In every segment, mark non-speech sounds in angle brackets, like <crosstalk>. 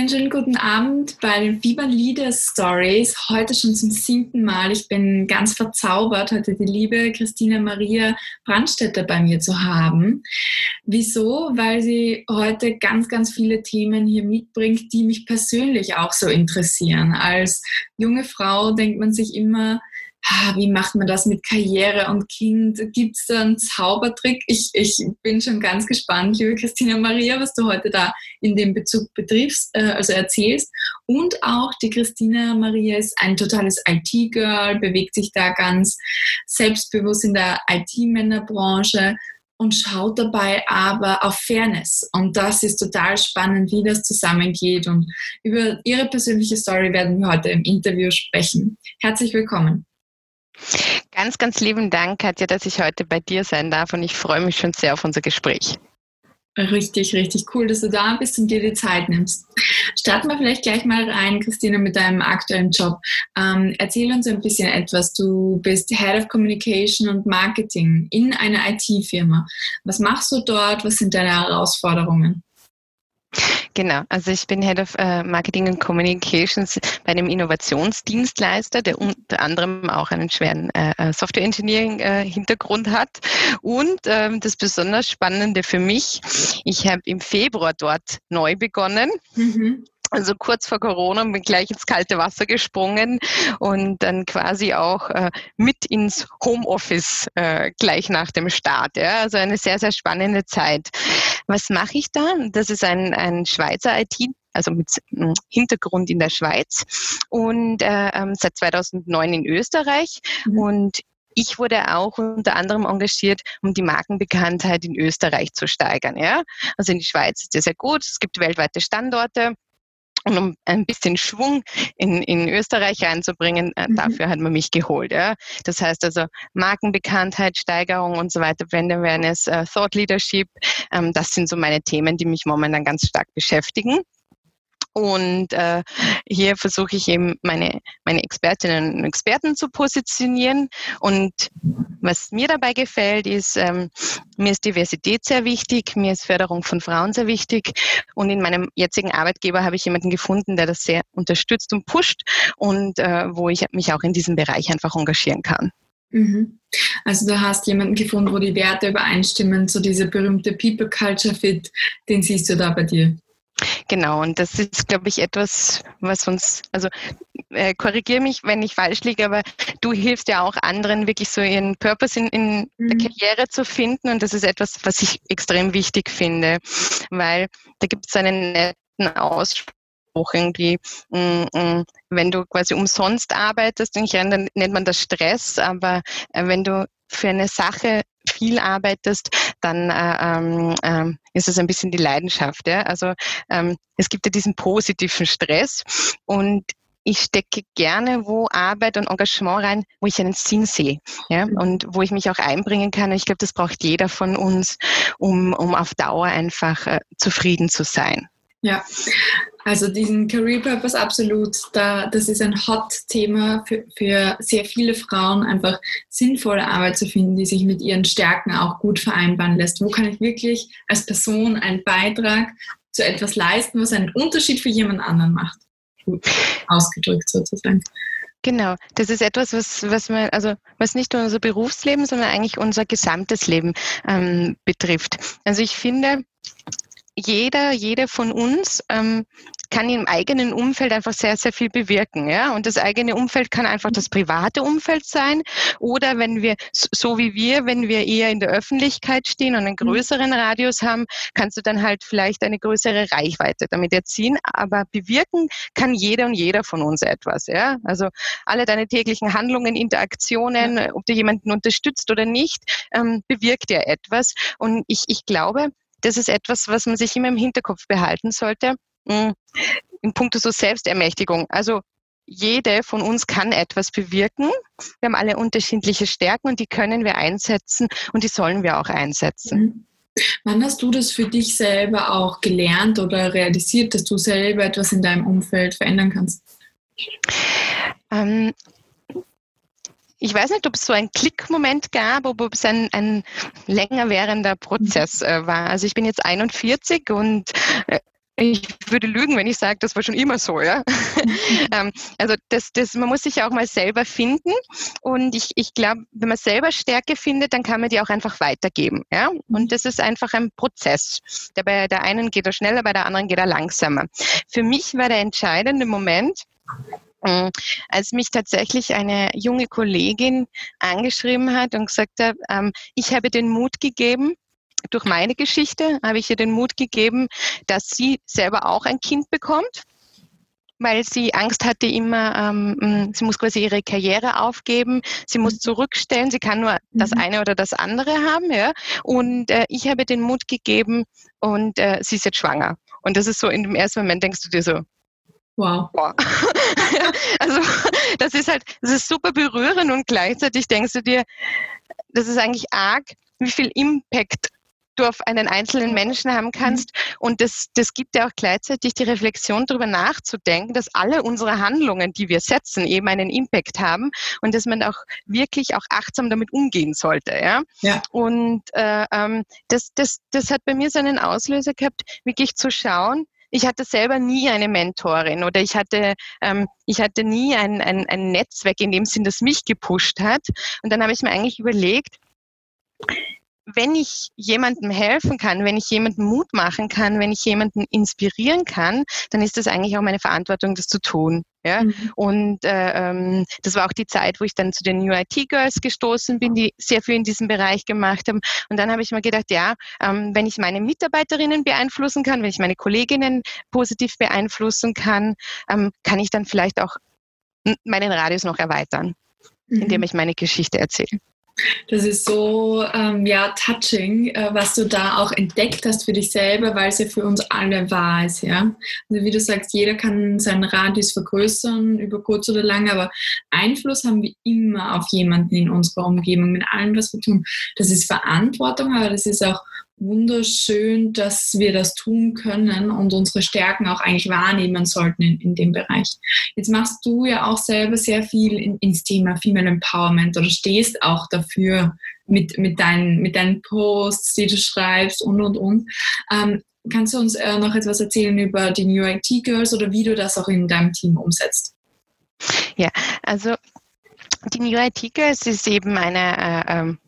Einen schönen guten Abend bei den Fieber Leader Stories. Heute schon zum siebten Mal. Ich bin ganz verzaubert, heute die liebe Christina Maria Brandstätter bei mir zu haben. Wieso? Weil sie heute ganz, ganz viele Themen hier mitbringt, die mich persönlich auch so interessieren. Als junge Frau denkt man sich immer, wie macht man das mit Karriere und Kind? Gibt es da einen Zaubertrick? Ich, ich bin schon ganz gespannt, liebe Christina Maria, was du heute da in dem Bezug betriffst, äh, also erzählst. Und auch die Christina Maria ist ein totales IT-Girl, bewegt sich da ganz selbstbewusst in der IT-Männerbranche und schaut dabei aber auf Fairness. Und das ist total spannend, wie das zusammengeht. Und über ihre persönliche Story werden wir heute im Interview sprechen. Herzlich willkommen. Ganz, ganz lieben Dank, Katja, dass ich heute bei dir sein darf und ich freue mich schon sehr auf unser Gespräch. Richtig, richtig cool, dass du da bist und dir die Zeit nimmst. Starten wir vielleicht gleich mal rein, Christina, mit deinem aktuellen Job. Ähm, erzähl uns ein bisschen etwas. Du bist Head of Communication und Marketing in einer IT-Firma. Was machst du dort? Was sind deine Herausforderungen? Genau, also ich bin Head of uh, Marketing and Communications bei einem Innovationsdienstleister, der unter anderem auch einen schweren uh, Software Engineering Hintergrund hat. Und ähm, das besonders Spannende für mich, ich habe im Februar dort neu begonnen. Mhm also kurz vor Corona bin gleich ins kalte Wasser gesprungen und dann quasi auch äh, mit ins Homeoffice äh, gleich nach dem Start. Ja? Also eine sehr, sehr spannende Zeit. Was mache ich da? Das ist ein, ein Schweizer IT also mit hm, Hintergrund in der Schweiz und äh, ähm, seit 2009 in Österreich. Mhm. Und ich wurde auch unter anderem engagiert, um die Markenbekanntheit in Österreich zu steigern. Ja? Also in die Schweiz ist ja sehr gut. Es gibt weltweite Standorte. Und um ein bisschen Schwung in, in Österreich reinzubringen, äh, mhm. dafür hat man mich geholt. Ja. Das heißt also Markenbekanntheit, Steigerung und so weiter, Brand Awareness, äh, Thought Leadership, ähm, das sind so meine Themen, die mich momentan ganz stark beschäftigen. Und äh, hier versuche ich eben meine, meine Expertinnen und Experten zu positionieren. Und was mir dabei gefällt, ist, ähm, mir ist Diversität sehr wichtig, mir ist Förderung von Frauen sehr wichtig. Und in meinem jetzigen Arbeitgeber habe ich jemanden gefunden, der das sehr unterstützt und pusht und äh, wo ich mich auch in diesem Bereich einfach engagieren kann. Mhm. Also du hast jemanden gefunden, wo die Werte übereinstimmen, so diese berühmte People Culture Fit, den siehst du da bei dir. Genau, und das ist, glaube ich, etwas, was uns, also äh, korrigiere mich, wenn ich falsch liege, aber du hilfst ja auch anderen, wirklich so ihren Purpose in, in mhm. der Karriere zu finden. Und das ist etwas, was ich extrem wichtig finde, weil da gibt es einen netten Ausspruch irgendwie, mm, mm, wenn du quasi umsonst arbeitest, dann nennt man das Stress, aber äh, wenn du für eine Sache viel arbeitest, dann äh, ähm, ähm, ist es ein bisschen die Leidenschaft. Ja? Also ähm, es gibt ja diesen positiven Stress und ich stecke gerne wo Arbeit und Engagement rein, wo ich einen Sinn sehe ja? Mhm. und wo ich mich auch einbringen kann. Und ich glaube, das braucht jeder von uns, um, um auf Dauer einfach äh, zufrieden zu sein. Ja, also diesen Career Purpose absolut, da, das ist ein Hot-Thema für, für sehr viele Frauen, einfach sinnvolle Arbeit zu finden, die sich mit ihren Stärken auch gut vereinbaren lässt. Wo kann ich wirklich als Person einen Beitrag zu etwas leisten, was einen Unterschied für jemand anderen macht? Ausgedrückt sozusagen. Genau, das ist etwas, was, was man, also was nicht nur unser Berufsleben, sondern eigentlich unser gesamtes Leben ähm, betrifft. Also ich finde, jeder, jede von uns ähm, kann im eigenen Umfeld einfach sehr, sehr viel bewirken. Ja? Und das eigene Umfeld kann einfach das private Umfeld sein. Oder wenn wir, so wie wir, wenn wir eher in der Öffentlichkeit stehen und einen mhm. größeren Radius haben, kannst du dann halt vielleicht eine größere Reichweite damit erzielen. Aber bewirken kann jeder und jeder von uns etwas. Ja? Also alle deine täglichen Handlungen, Interaktionen, ob du jemanden unterstützt oder nicht, ähm, bewirkt ja etwas. Und ich, ich glaube, das ist etwas, was man sich immer im Hinterkopf behalten sollte. Hm, in puncto so Selbstermächtigung. Also jede von uns kann etwas bewirken. Wir haben alle unterschiedliche Stärken und die können wir einsetzen und die sollen wir auch einsetzen. Mhm. Wann hast du das für dich selber auch gelernt oder realisiert, dass du selber etwas in deinem Umfeld verändern kannst? Ähm, ich weiß nicht, ob es so einen Klickmoment gab, ob es ein, ein länger währender Prozess äh, war. Also ich bin jetzt 41 und äh, ich würde lügen, wenn ich sage, das war schon immer so, ja. <laughs> ähm, also das, das, man muss sich auch mal selber finden und ich, ich glaube, wenn man selber Stärke findet, dann kann man die auch einfach weitergeben, ja. Und das ist einfach ein Prozess. Der bei der einen geht er schneller, bei der anderen geht er langsamer. Für mich war der entscheidende Moment, als mich tatsächlich eine junge Kollegin angeschrieben hat und gesagt hat, ähm, ich habe den Mut gegeben, durch meine Geschichte habe ich ihr den Mut gegeben, dass sie selber auch ein Kind bekommt, weil sie Angst hatte immer, ähm, sie muss quasi ihre Karriere aufgeben, sie muss mhm. zurückstellen, sie kann nur das mhm. eine oder das andere haben. Ja? Und äh, ich habe den Mut gegeben und äh, sie ist jetzt schwanger. Und das ist so, in dem ersten Moment denkst du dir so, Wow. wow. <laughs> also das ist halt, das ist super berührend und gleichzeitig denkst du dir, das ist eigentlich arg, wie viel Impact du auf einen einzelnen Menschen haben kannst. Mhm. Und das, das gibt ja auch gleichzeitig die Reflexion, darüber nachzudenken, dass alle unsere Handlungen, die wir setzen, eben einen Impact haben und dass man auch wirklich auch achtsam damit umgehen sollte. Ja? ja. Und äh, ähm, das, das, das hat bei mir so einen Auslöser gehabt, wirklich zu schauen, ich hatte selber nie eine Mentorin oder ich hatte, ähm, ich hatte nie ein, ein, ein Netzwerk in dem Sinn, das mich gepusht hat. Und dann habe ich mir eigentlich überlegt, wenn ich jemandem helfen kann, wenn ich jemandem Mut machen kann, wenn ich jemanden inspirieren kann, dann ist das eigentlich auch meine Verantwortung, das zu tun. Ja? Mhm. Und äh, ähm, das war auch die Zeit, wo ich dann zu den New IT Girls gestoßen bin, die sehr viel in diesem Bereich gemacht haben. Und dann habe ich mir gedacht, ja, ähm, wenn ich meine Mitarbeiterinnen beeinflussen kann, wenn ich meine Kolleginnen positiv beeinflussen kann, ähm, kann ich dann vielleicht auch meinen Radius noch erweitern, mhm. indem ich meine Geschichte erzähle. Das ist so ähm, ja touching, äh, was du da auch entdeckt hast für dich selber, weil es ja für uns alle wahr ist, ja. Also wie du sagst, jeder kann seinen Radius vergrößern über kurz oder lang, aber Einfluss haben wir immer auf jemanden in unserer Umgebung mit allem, was wir tun. Das ist Verantwortung, aber das ist auch wunderschön, dass wir das tun können und unsere Stärken auch eigentlich wahrnehmen sollten in, in dem Bereich. Jetzt machst du ja auch selber sehr viel in, ins Thema Female Empowerment oder stehst auch dafür mit, mit, deinen, mit deinen Posts, die du schreibst und, und, und. Ähm, kannst du uns äh, noch etwas erzählen über die New IT Girls oder wie du das auch in deinem Team umsetzt? Ja, also die New IT Girls ist eben eine äh, ähm,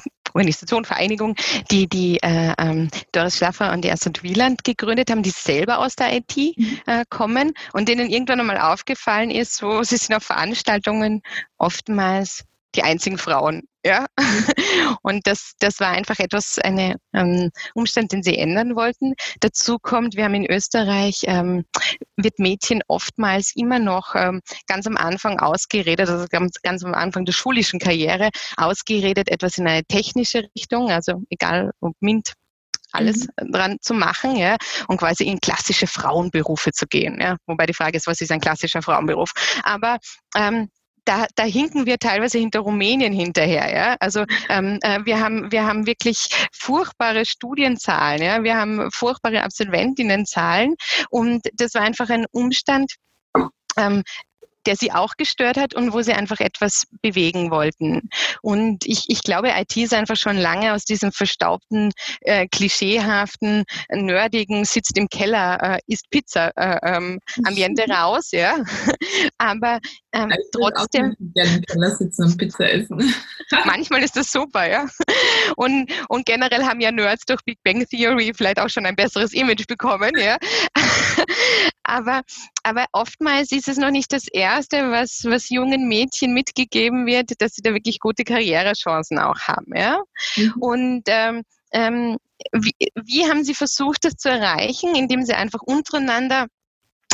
<laughs> Organisation, Vereinigung, die die äh, ähm, Doris Schlaffer und die Astrid Wieland gegründet haben, die selber aus der IT mhm. äh, kommen und denen irgendwann einmal aufgefallen ist, so sie sind auf Veranstaltungen oftmals die einzigen Frauen. Ja? <laughs> Und das, das war einfach etwas, ein ähm, Umstand, den sie ändern wollten. Dazu kommt, wir haben in Österreich, ähm, wird Mädchen oftmals immer noch ähm, ganz am Anfang ausgeredet, also ganz, ganz am Anfang der schulischen Karriere ausgeredet, etwas in eine technische Richtung, also egal ob MINT, alles mhm. dran zu machen, ja, und quasi in klassische Frauenberufe zu gehen, ja. Wobei die Frage ist, was ist ein klassischer Frauenberuf? Aber ähm, da, da hinken wir teilweise hinter Rumänien hinterher. Ja? Also ähm, äh, wir, haben, wir haben wirklich furchtbare Studienzahlen, ja? wir haben furchtbare Absolventinnenzahlen und das war einfach ein Umstand, ähm, der sie auch gestört hat und wo sie einfach etwas bewegen wollten. Und ich, ich glaube, IT ist einfach schon lange aus diesem verstaubten, äh, klischeehaften, nerdigen, sitzt im Keller, äh, isst Pizza äh, ähm, Ambiente raus, ja. <laughs> Aber ähm, trotzdem. Keller sitzen und Pizza essen. <laughs> manchmal ist das super, ja. Und, und generell haben ja Nerds durch Big Bang Theory vielleicht auch schon ein besseres Image bekommen, ja. <laughs> <laughs> aber, aber oftmals ist es noch nicht das Erste, was, was jungen Mädchen mitgegeben wird, dass sie da wirklich gute Karrierechancen auch haben. Ja? Mhm. Und ähm, ähm, wie, wie haben Sie versucht, das zu erreichen, indem Sie einfach untereinander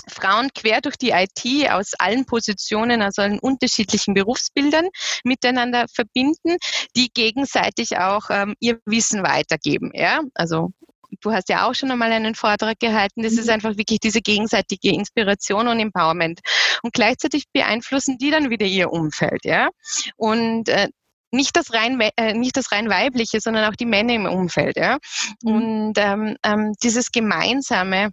Frauen quer durch die IT aus allen Positionen, aus allen unterschiedlichen Berufsbildern miteinander verbinden, die gegenseitig auch ähm, ihr Wissen weitergeben. Ja? Also du hast ja auch schon einmal einen Vortrag gehalten. Das mhm. ist einfach wirklich diese gegenseitige Inspiration und Empowerment. Und gleichzeitig beeinflussen die dann wieder ihr Umfeld, ja. Und äh, nicht das rein äh, nicht das rein weibliche, sondern auch die Männer im Umfeld, ja. Mhm. Und ähm, ähm, dieses gemeinsame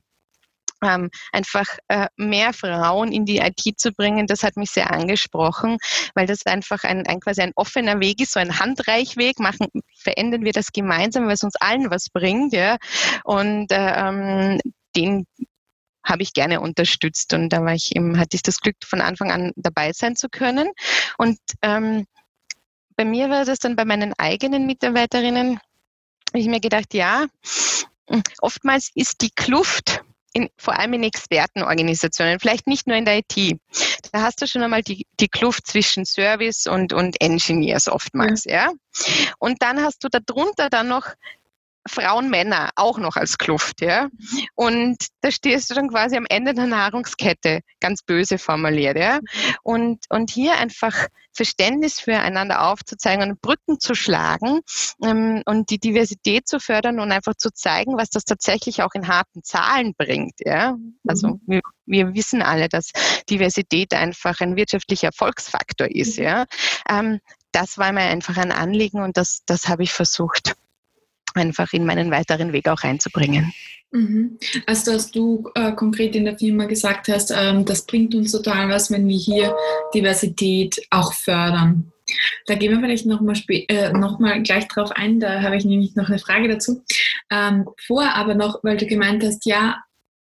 ähm, einfach äh, mehr Frauen in die IT zu bringen, das hat mich sehr angesprochen, weil das einfach ein, ein quasi ein offener Weg ist, so ein Handreichweg. Machen, verändern wir das gemeinsam, weil es uns allen was bringt, ja. Und äh, ähm, den habe ich gerne unterstützt und da war ich eben, hatte ich das Glück, von Anfang an dabei sein zu können. Und ähm, bei mir war das dann bei meinen eigenen Mitarbeiterinnen, habe ich mir gedacht, ja, oftmals ist die Kluft in, vor allem in Expertenorganisationen, vielleicht nicht nur in der IT. Da hast du schon einmal die, die Kluft zwischen Service und, und Engineers oftmals, ja. ja. Und dann hast du darunter dann noch Frauen, Männer auch noch als Kluft, ja. Und da stehst du dann quasi am Ende der Nahrungskette, ganz böse formuliert, ja. Und, und hier einfach Verständnis füreinander aufzuzeigen und Brücken zu schlagen ähm, und die Diversität zu fördern und einfach zu zeigen, was das tatsächlich auch in harten Zahlen bringt, ja. Also mhm. wir, wir wissen alle, dass Diversität einfach ein wirtschaftlicher Erfolgsfaktor ist, mhm. ja. Ähm, das war mir einfach ein Anliegen und das, das habe ich versucht einfach in meinen weiteren Weg auch reinzubringen. Mhm. Also, dass du äh, konkret in der Firma gesagt hast, ähm, das bringt uns total was, wenn wir hier Diversität auch fördern. Da gehen wir vielleicht nochmal äh, noch gleich drauf ein, da habe ich nämlich noch eine Frage dazu. Ähm, vorher aber noch, weil du gemeint hast, ja,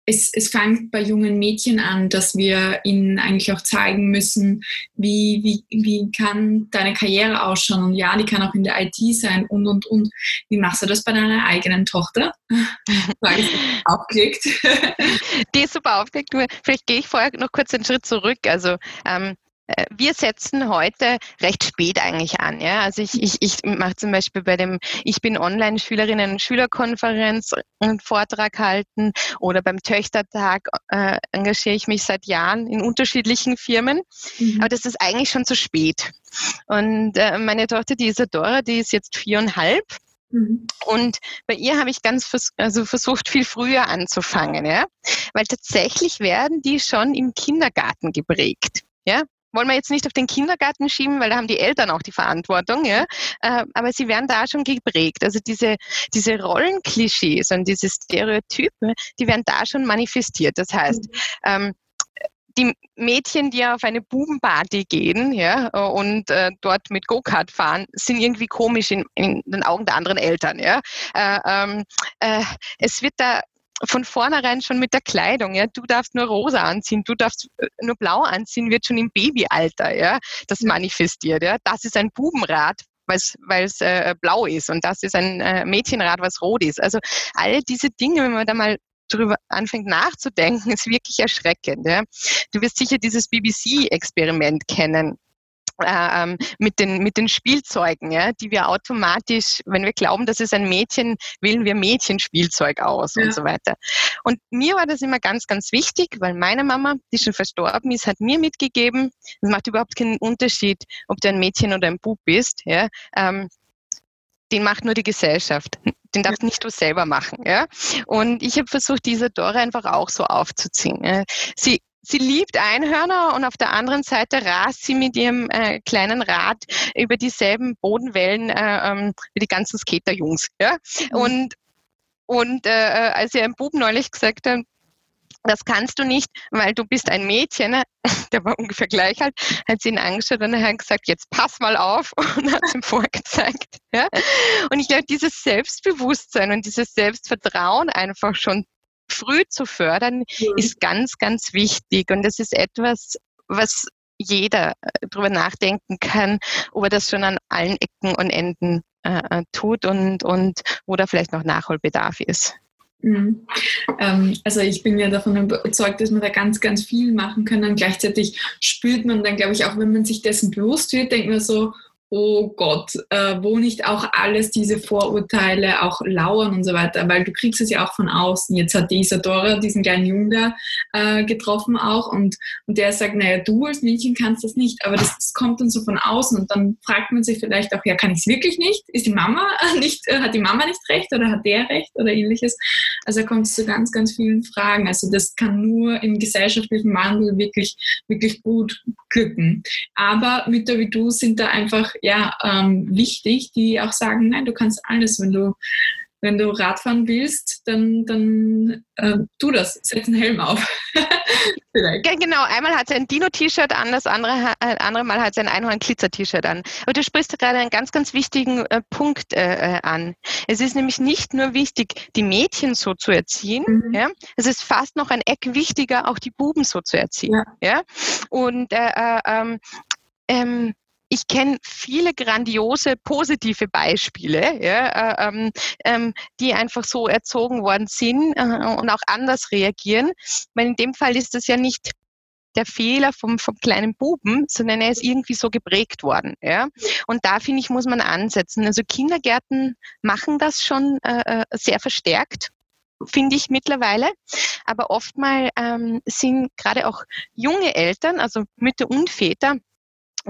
es, es fängt bei jungen Mädchen an, dass wir ihnen eigentlich auch zeigen müssen, wie, wie, wie kann deine Karriere ausschauen. Und ja, die kann auch in der IT sein und, und, und. Wie machst du das bei deiner eigenen Tochter? <laughs> Frage ist aufgelegt. <laughs> Die ist super aufgelegt. Vielleicht gehe ich vorher noch kurz einen Schritt zurück. Also ähm, äh, wir setzen heute recht spät eigentlich an. Ja? Also ich, ich, ich mache zum Beispiel bei dem Ich bin Online-Schülerinnen und Schülerkonferenz einen Vortrag halten oder beim Töchtertag äh, engagiere ich mich seit Jahren in unterschiedlichen Firmen. Mhm. Aber das ist eigentlich schon zu spät. Und äh, meine Tochter, die Isadora, die ist jetzt viereinhalb. Mhm. Und bei ihr habe ich ganz vers also versucht, viel früher anzufangen, ja, weil tatsächlich werden die schon im Kindergarten geprägt. Ja, wollen wir jetzt nicht auf den Kindergarten schieben, weil da haben die Eltern auch die Verantwortung, ja. Äh, aber sie werden da schon geprägt. Also diese, diese Rollenklischees und diese Stereotypen, die werden da schon manifestiert. Das heißt, mhm. ähm, die Mädchen, die auf eine Bubenparty gehen ja, und äh, dort mit Go-Kart fahren, sind irgendwie komisch in, in, den Augen der anderen Eltern. Ja. Äh, ähm, äh, es wird da von vornherein schon mit der Kleidung, ja, du darfst nur rosa anziehen, du darfst äh, nur blau anziehen, wird schon im Babyalter, ja, das manifestiert, ja. Das ist ein Bubenrad, weil es äh, blau ist und das ist ein äh, Mädchenrad, was rot ist. Also all diese Dinge, wenn man da mal darüber anfängt nachzudenken, ist wirklich erschreckend. Ja. Du wirst sicher dieses BBC-Experiment kennen mit, den, mit den Spielzeugen, ja, die wir automatisch, wenn wir glauben, das ist ein Mädchen, wählen wir Mädchenspielzeug aus ja. und so weiter. Und mir war das immer ganz, ganz wichtig, weil meine Mama, die schon verstorben ist, hat mir mitgegeben, es macht überhaupt keinen Unterschied, ob du ein Mädchen oder ein Bub bist, ja, ähm, den macht nur die Gesellschaft. Den darfst nicht du selber machen. Ja? Und ich habe versucht, diese Dora einfach auch so aufzuziehen. Sie sie liebt Einhörner und auf der anderen Seite rast sie mit ihrem äh, kleinen Rad über dieselben Bodenwellen äh, ähm, wie die ganzen Skaterjungs. Ja? Mhm. Und, und äh, äh als ihr ein Bub neulich gesagt hat, das kannst du nicht, weil du bist ein Mädchen, ne? <laughs> der war ungefähr gleich alt, hat sie ihn angeschaut und hat gesagt, jetzt pass mal auf <laughs> und hat ihm vorgezeigt. Ja? Und ich glaube, dieses Selbstbewusstsein und dieses Selbstvertrauen einfach schon früh zu fördern, mhm. ist ganz, ganz wichtig. Und das ist etwas, was jeder äh, darüber nachdenken kann, ob er das schon an allen Ecken und Enden äh, äh, tut und, und wo da vielleicht noch Nachholbedarf ist. Mhm. Ähm, also ich bin ja davon überzeugt, dass wir da ganz, ganz viel machen können. Gleichzeitig spürt man dann, glaube ich, auch wenn man sich dessen bewusst wird, denkt man so, oh Gott, äh, wo nicht auch alles diese Vorurteile auch lauern und so weiter, weil du kriegst es ja auch von außen. Jetzt hat die Isadora diesen kleinen Jungen äh, getroffen auch und, und der sagt, naja, du als Mädchen kannst das nicht, aber das, das, kommt dann so von außen und dann fragt man sich vielleicht auch, ja, kann ich es wirklich nicht? Ist die Mama <laughs> nicht, äh, hat die Mama nicht recht oder hat der recht oder ähnliches? Also da kommt es zu ganz, ganz vielen Fragen. Also das kann nur im gesellschaftlichen Wandel wirklich, wirklich gut glücken. Aber Mütter wie du sind da einfach ja, ähm, wichtig, die auch sagen, nein, du kannst alles, wenn du wenn du Radfahren willst, dann, dann äh, tu das, setz einen Helm auf. <laughs> Vielleicht. Genau, einmal hat sie ein Dino-T-Shirt an, das andere, äh, andere Mal hat sie ein Einhorn-Glitzer-T-Shirt an. Aber du sprichst gerade einen ganz, ganz wichtigen äh, Punkt äh, äh, an. Es ist nämlich nicht nur wichtig, die Mädchen so zu erziehen, mhm. ja? es ist fast noch ein Eck wichtiger, auch die Buben so zu erziehen. Ja. ja? Und äh, ähm, ähm, ich kenne viele grandiose positive Beispiele, ja, äh, ähm, ähm, die einfach so erzogen worden sind äh, und auch anders reagieren. Weil in dem Fall ist das ja nicht der Fehler vom, vom kleinen Buben, sondern er ist irgendwie so geprägt worden. Ja? Und da finde ich, muss man ansetzen. Also Kindergärten machen das schon äh, äh sehr verstärkt finde ich mittlerweile. Aber oftmal ähm, sind gerade auch junge Eltern, also Mütter und Väter,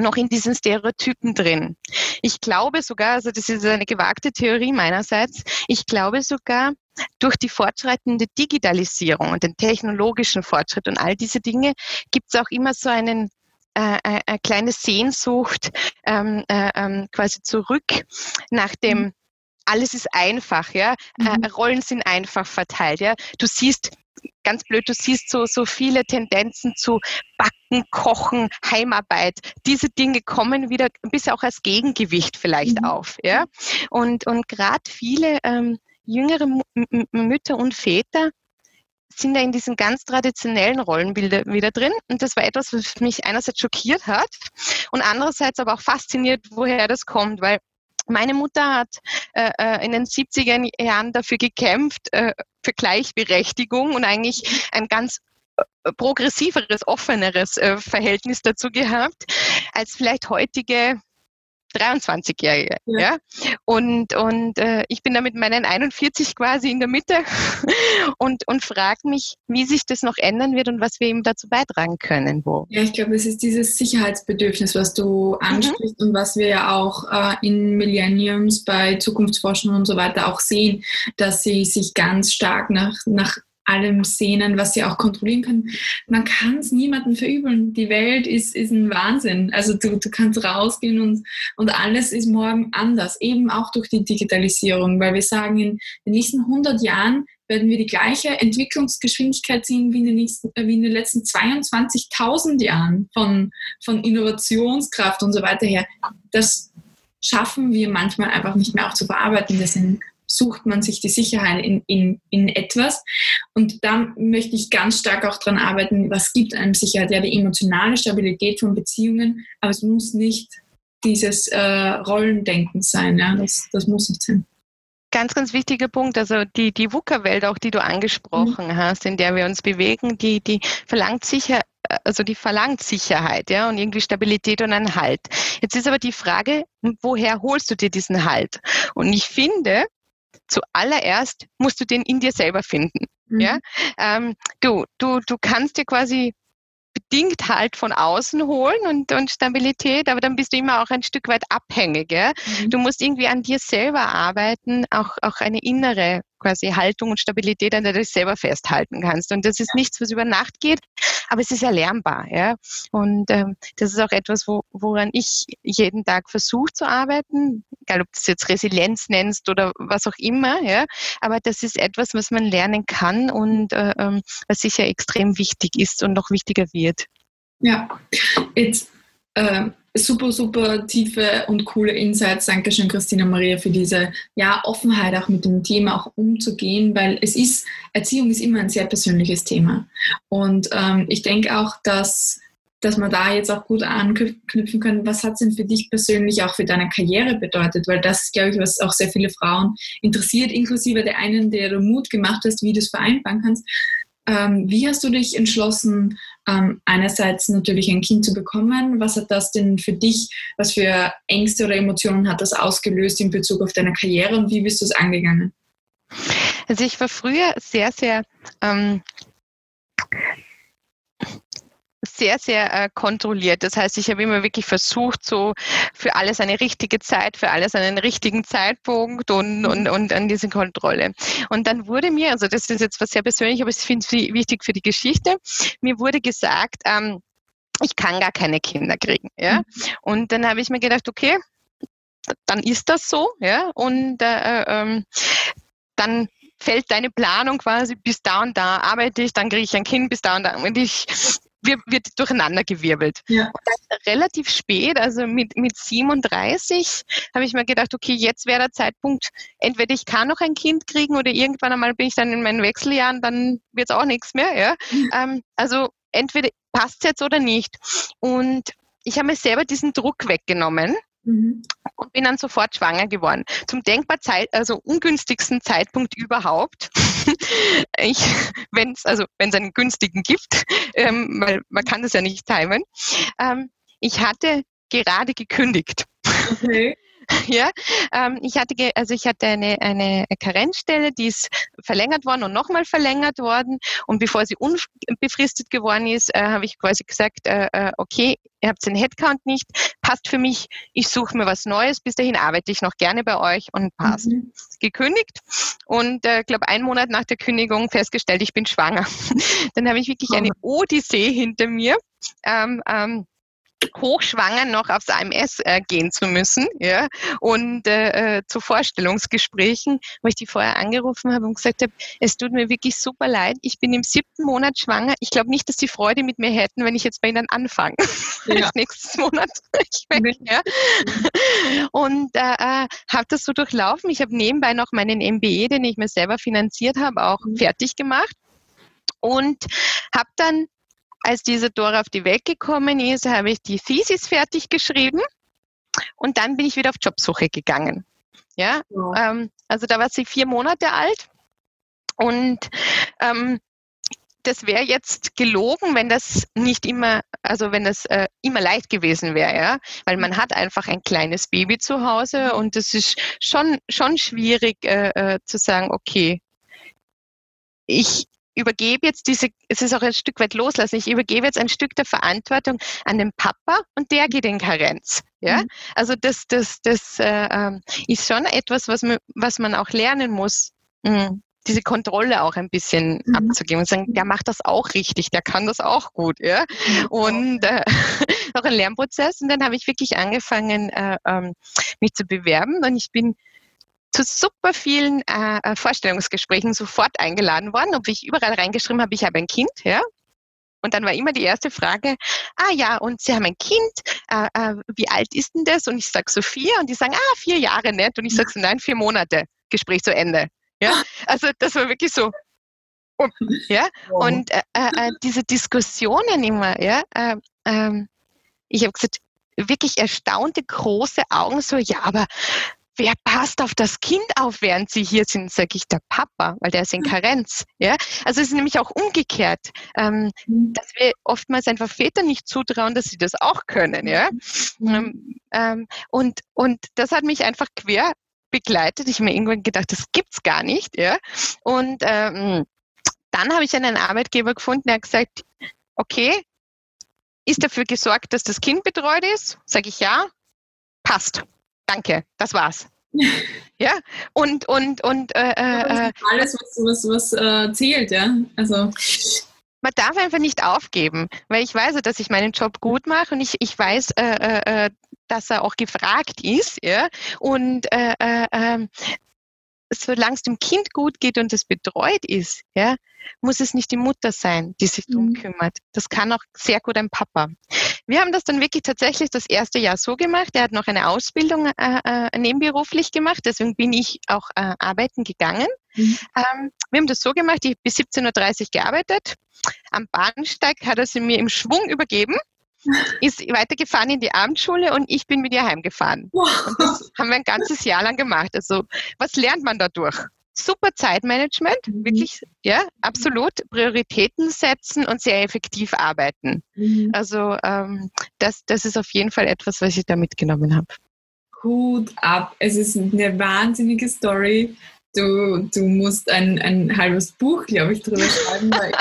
noch in diesen Stereotypen drin. Ich glaube sogar, also das ist eine gewagte Theorie meinerseits, ich glaube sogar, durch die fortschreitende Digitalisierung und den technologischen Fortschritt und all diese Dinge gibt es auch immer so einen äh, äh, eine kleine Sehnsucht ähm, äh, ähm, quasi zurück nach dem mhm. alles ist einfach, ja. Äh, mhm. Rollen sind einfach verteilt, ja. Du siehst ganz blöd, du siehst so, so viele Tendenzen zu Backen, Kochen, Heimarbeit. Diese Dinge kommen wieder ein bisschen auch als Gegengewicht vielleicht mhm. auf. Ja? Und, und gerade viele ähm, jüngere M Mütter und Väter sind da in diesen ganz traditionellen Rollenbilder wieder drin. Und das war etwas, was mich einerseits schockiert hat und andererseits aber auch fasziniert, woher das kommt, weil meine Mutter hat äh, äh in den 70er Jahren dafür gekämpft, äh, für Gleichberechtigung und eigentlich ein ganz äh, progressiveres, offeneres äh, Verhältnis dazu gehabt, als vielleicht heutige 23-Jährige. Ja. ja. Und, und äh, ich bin da mit meinen 41 quasi in der Mitte <laughs> und, und frage mich, wie sich das noch ändern wird und was wir ihm dazu beitragen können. Wo. Ja, ich glaube, es ist dieses Sicherheitsbedürfnis, was du mhm. ansprichst mhm. und was wir ja auch äh, in Millenniums bei Zukunftsforschung und so weiter auch sehen, dass sie sich ganz stark nach, nach allem sehnen, was sie auch kontrollieren können. Man kann es niemandem verübeln. Die Welt ist, ist ein Wahnsinn. Also du, du kannst rausgehen und, und alles ist morgen anders, eben auch durch die Digitalisierung, weil wir sagen, in den nächsten 100 Jahren werden wir die gleiche Entwicklungsgeschwindigkeit sehen wie in den, nächsten, äh, wie in den letzten 22.000 Jahren von, von Innovationskraft und so weiter her. Das schaffen wir manchmal einfach nicht mehr auch zu verarbeiten. Wir sind sucht man sich die Sicherheit in, in, in etwas. Und da möchte ich ganz stark auch daran arbeiten, was gibt einem Sicherheit? Ja, die emotionale Stabilität von Beziehungen, aber es muss nicht dieses äh, Rollendenken sein. Ja? Das, das muss nicht sein. Ganz, ganz wichtiger Punkt. Also die, die VUCA-Welt, auch die du angesprochen mhm. hast, in der wir uns bewegen, die, die verlangt sicher, also die verlangt Sicherheit, ja, und irgendwie Stabilität und einen Halt. Jetzt ist aber die Frage, woher holst du dir diesen Halt? Und ich finde, zuallererst musst du den in dir selber finden. Mhm. Ja? Ähm, du, du, du kannst dir quasi bedingt halt von außen holen und, und Stabilität, aber dann bist du immer auch ein Stück weit abhängig. Ja? Mhm. Du musst irgendwie an dir selber arbeiten, auch, auch eine innere quasi Haltung und Stabilität, an der du dich selber festhalten kannst. Und das ist nichts, was über Nacht geht, aber es ist erlernbar. Ja? Und ähm, das ist auch etwas, wo, woran ich jeden Tag versuche zu arbeiten, egal ob du es jetzt Resilienz nennst oder was auch immer. Ja? Aber das ist etwas, was man lernen kann und äh, ähm, was sicher extrem wichtig ist und noch wichtiger wird. Ja, jetzt äh, super, super tiefe und coole Insights. Dankeschön, Christina Maria, für diese ja, Offenheit, auch mit dem Thema auch umzugehen, weil es ist, Erziehung ist immer ein sehr persönliches Thema. Und ähm, ich denke auch, dass dass man da jetzt auch gut anknüpfen kann, was hat es denn für dich persönlich auch für deine Karriere bedeutet? Weil das, glaube ich, was auch sehr viele Frauen interessiert, inklusive der einen, der du Mut gemacht hast, wie du es vereinbaren kannst. Ähm, wie hast du dich entschlossen, ähm, einerseits natürlich ein Kind zu bekommen? Was hat das denn für dich, was für Ängste oder Emotionen hat das ausgelöst in Bezug auf deine Karriere und wie bist du es angegangen? Also ich war früher sehr, sehr ähm, sehr, sehr äh, kontrolliert. Das heißt, ich habe immer wirklich versucht, so für alles eine richtige Zeit, für alles einen richtigen Zeitpunkt und, und, mhm. und an diese Kontrolle. Und dann wurde mir, also das ist jetzt was sehr persönlich, aber ich finde es wichtig für die Geschichte, mir wurde gesagt, ähm, ich kann gar keine Kinder kriegen. Ja? Mhm. Und dann habe ich mir gedacht, okay, dann ist das so, ja. Und äh, äh ähm, dann fällt deine Planung quasi bis da und da arbeite ich, dann kriege ich ein Kind bis da und da und ich wird durcheinander gewirbelt. Ja. Relativ spät, also mit, mit 37, habe ich mir gedacht, okay, jetzt wäre der Zeitpunkt, entweder ich kann noch ein Kind kriegen oder irgendwann einmal bin ich dann in meinen Wechseljahren, dann wird es auch nichts mehr. Ja? Mhm. Ähm, also entweder passt es jetzt oder nicht. Und ich habe mir selber diesen Druck weggenommen Mhm. Und bin dann sofort schwanger geworden. Zum denkbar Zeit, also ungünstigsten Zeitpunkt überhaupt. <laughs> wenn es also wenn es einen günstigen gibt, ähm, weil man kann das ja nicht timen. Ähm, ich hatte gerade gekündigt. Okay. <laughs> Ja, ähm, ich hatte, also ich hatte eine, eine Karenzstelle, die ist verlängert worden und nochmal verlängert worden. Und bevor sie unbefristet geworden ist, äh, habe ich quasi gesagt, äh, äh, okay, ihr habt den Headcount nicht, passt für mich, ich suche mir was Neues, bis dahin arbeite ich noch gerne bei euch und passt. Mhm. Gekündigt und äh, glaube ein Monat nach der Kündigung festgestellt, ich bin schwanger. <laughs> Dann habe ich wirklich eine. Odyssee hinter mir. Ähm, ähm, hochschwanger noch aufs AMS äh, gehen zu müssen, ja, und äh, äh, zu Vorstellungsgesprächen, wo ich die vorher angerufen habe und gesagt habe, es tut mir wirklich super leid, ich bin im siebten Monat schwanger. Ich glaube nicht, dass die Freude mit mir hätten, wenn ich jetzt bei ihnen anfange. <laughs> Ja. nächstes Monat ich weg, ja. Und äh, äh, habe das so durchlaufen. Ich habe nebenbei noch meinen MBE, den ich mir selber finanziert habe, auch mhm. fertig gemacht und habe dann als diese Dora auf die Welt gekommen ist, habe ich die Thesis fertig geschrieben und dann bin ich wieder auf Jobsuche gegangen. Ja, ja. Ähm, also da war sie vier Monate alt und ähm, das wäre jetzt gelogen, wenn das nicht immer, also wenn das äh, immer leicht gewesen wäre, ja, weil man hat einfach ein kleines Baby zu Hause und es ist schon schon schwierig äh, äh, zu sagen, okay, ich übergebe jetzt diese, es ist auch ein Stück weit loslassen, ich übergebe jetzt ein Stück der Verantwortung an den Papa und der geht in Karenz. Ja, mhm. also das, das, das äh, ähm, ist schon etwas, was man, was man auch lernen muss. Mhm diese Kontrolle auch ein bisschen mhm. abzugeben und sagen, der macht das auch richtig, der kann das auch gut. Ja? Und äh, <laughs> auch ein Lernprozess. Und dann habe ich wirklich angefangen, äh, ähm, mich zu bewerben. Und ich bin zu super vielen äh, äh, Vorstellungsgesprächen sofort eingeladen worden, ob ich überall reingeschrieben habe, ich habe ein Kind, ja. Und dann war immer die erste Frage, ah ja, und Sie haben ein Kind, äh, äh, wie alt ist denn das? Und ich sage so vier und die sagen, ah, vier Jahre nicht. Und ich sage so, nein, vier Monate, Gespräch zu Ende. Ja, <laughs> also das war wirklich so. Ja, und äh, äh, diese Diskussionen immer, ja, äh, ähm, ich habe gesagt, wirklich erstaunte große Augen, so, ja, aber wer passt auf das Kind auf, während sie hier sind, sage ich der Papa, weil der ist in Karenz. Ja? Also es ist nämlich auch umgekehrt, ähm, mhm. dass wir oftmals einfach Väter nicht zutrauen, dass sie das auch können. Ja? Mhm. Ähm, ähm, und, und das hat mich einfach quer begleitet. Ich habe mir irgendwann gedacht, das gibt's gar nicht. Ja? Und ähm, dann habe ich einen Arbeitgeber gefunden, der hat gesagt, okay, ist dafür gesorgt, dass das Kind betreut ist? Sage ich ja, passt danke, das war's. <laughs> ja, und, und, und, äh, äh, äh, alles, was, was, was äh, zählt, ja. Also. Man darf einfach nicht aufgeben, weil ich weiß, dass ich meinen Job gut mache und ich, ich weiß, äh, äh, dass er auch gefragt ist, ja. Und äh, äh, ähm, solange es dem Kind gut geht und es betreut ist, ja, muss es nicht die Mutter sein, die sich darum mhm. kümmert. Das kann auch sehr gut ein Papa. Wir haben das dann wirklich tatsächlich das erste Jahr so gemacht. Er hat noch eine Ausbildung äh, äh, nebenberuflich gemacht, deswegen bin ich auch äh, arbeiten gegangen. Mhm. Ähm, wir haben das so gemacht, ich habe bis 17.30 Uhr gearbeitet. Am Bahnsteig hat er sie mir im Schwung übergeben ist weitergefahren in die Abendschule und ich bin mit ihr heimgefahren. Wow. Und das haben wir ein ganzes Jahr lang gemacht. Also was lernt man dadurch? Super Zeitmanagement, mhm. wirklich, ja, absolut. Prioritäten setzen und sehr effektiv arbeiten. Mhm. Also ähm, das, das ist auf jeden Fall etwas, was ich da mitgenommen habe. Hut ab. Es ist eine wahnsinnige Story. Du, du musst ein, ein halbes Buch, glaube ich, drüber schreiben, weil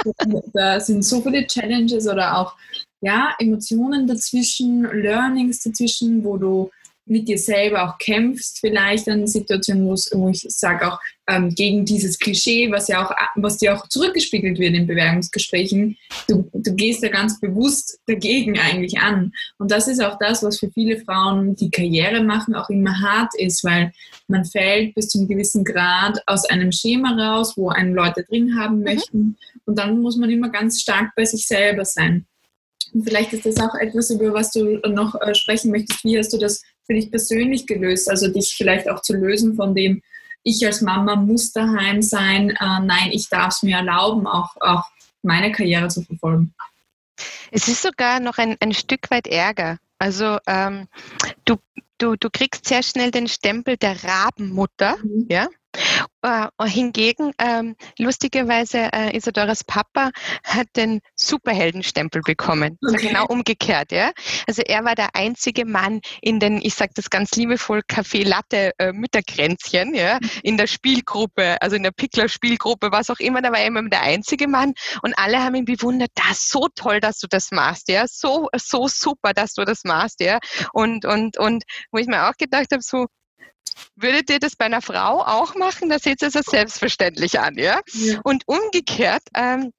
<laughs> da sind so viele Challenges oder auch ja, Emotionen dazwischen, Learnings dazwischen, wo du mit dir selber auch kämpfst, vielleicht an Situationen, wo ich sage auch ähm, gegen dieses Klischee, was ja auch, was dir auch zurückgespiegelt wird in Bewerbungsgesprächen. Du, du gehst da ganz bewusst dagegen eigentlich an. Und das ist auch das, was für viele Frauen, die Karriere machen, auch immer hart ist, weil man fällt bis zu einem gewissen Grad aus einem Schema raus, wo einen Leute drin haben mhm. möchten. Mhm. Und dann muss man immer ganz stark bei sich selber sein. Und vielleicht ist das auch etwas, über was du noch äh, sprechen möchtest. Wie hast du das für dich persönlich gelöst? Also dich vielleicht auch zu lösen von dem, ich als Mama muss daheim sein. Äh, nein, ich darf es mir erlauben, auch, auch meine Karriere zu verfolgen. Es ist sogar noch ein, ein Stück weit Ärger. Also ähm, du, du, du kriegst sehr schnell den Stempel der Rabenmutter, mhm. ja. Uh, hingegen, ähm, lustigerweise, äh, Isadoras Papa hat den Superheldenstempel bekommen. Okay. Also genau umgekehrt, ja. Also er war der einzige Mann in den, ich sage das ganz liebevoll, Café Latte äh, Mütterkränzchen, ja, in der Spielgruppe, also in der Pickler-Spielgruppe, was auch immer, da war er immer der einzige Mann und alle haben ihn bewundert, das so toll, dass du das machst, ja, so, so super, dass du das machst, ja. Und, und, und wo ich mir auch gedacht habe, so, Würdet ihr das bei einer Frau auch machen? Da seht ihr es als selbstverständlich an, ja? ja. Und umgekehrt, ähm,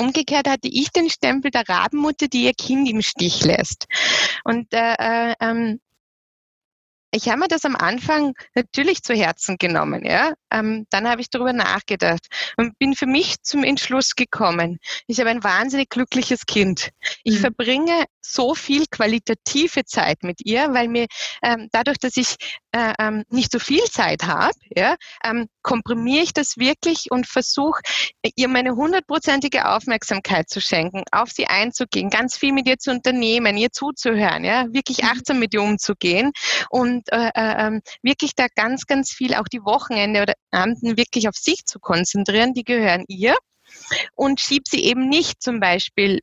Umgekehrt hatte ich den Stempel der Rabenmutter, die ihr Kind im Stich lässt. Und äh, äh, ähm, ich habe mir das am Anfang natürlich zu Herzen genommen. Ja? Ähm, dann habe ich darüber nachgedacht und bin für mich zum Entschluss gekommen. Ich habe ein wahnsinnig glückliches Kind. Ich mhm. verbringe so viel qualitative Zeit mit ihr, weil mir ähm, dadurch, dass ich äh, ähm, nicht so viel Zeit habe, ja, ähm, komprimiere ich das wirklich und versuche, ihr meine hundertprozentige Aufmerksamkeit zu schenken, auf sie einzugehen, ganz viel mit ihr zu unternehmen, ihr zuzuhören, ja, wirklich mhm. achtsam mit ihr umzugehen und äh, äh, ähm, wirklich da ganz, ganz viel auch die Wochenende oder Abenden wirklich auf sich zu konzentrieren, die gehören ihr und schieb sie eben nicht zum Beispiel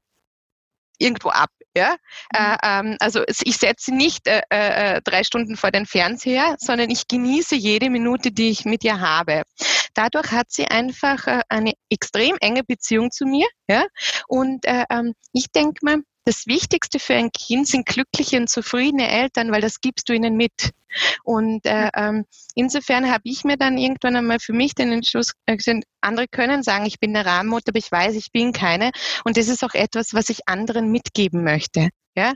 irgendwo ab. Ja? Mhm. Äh, ähm, also ich setze nicht äh, äh, drei Stunden vor den Fernseher, sondern ich genieße jede Minute, die ich mit ihr habe. Dadurch hat sie einfach äh, eine extrem enge Beziehung zu mir. Ja? Und äh, ähm, ich denke mal, das Wichtigste für ein Kind sind glückliche und zufriedene Eltern, weil das gibst du ihnen mit. Und äh, ähm, insofern habe ich mir dann irgendwann einmal für mich den Entschluss äh, andere können sagen, ich bin eine Rahmenmutter, aber ich weiß, ich bin keine. Und das ist auch etwas, was ich anderen mitgeben möchte. Ja?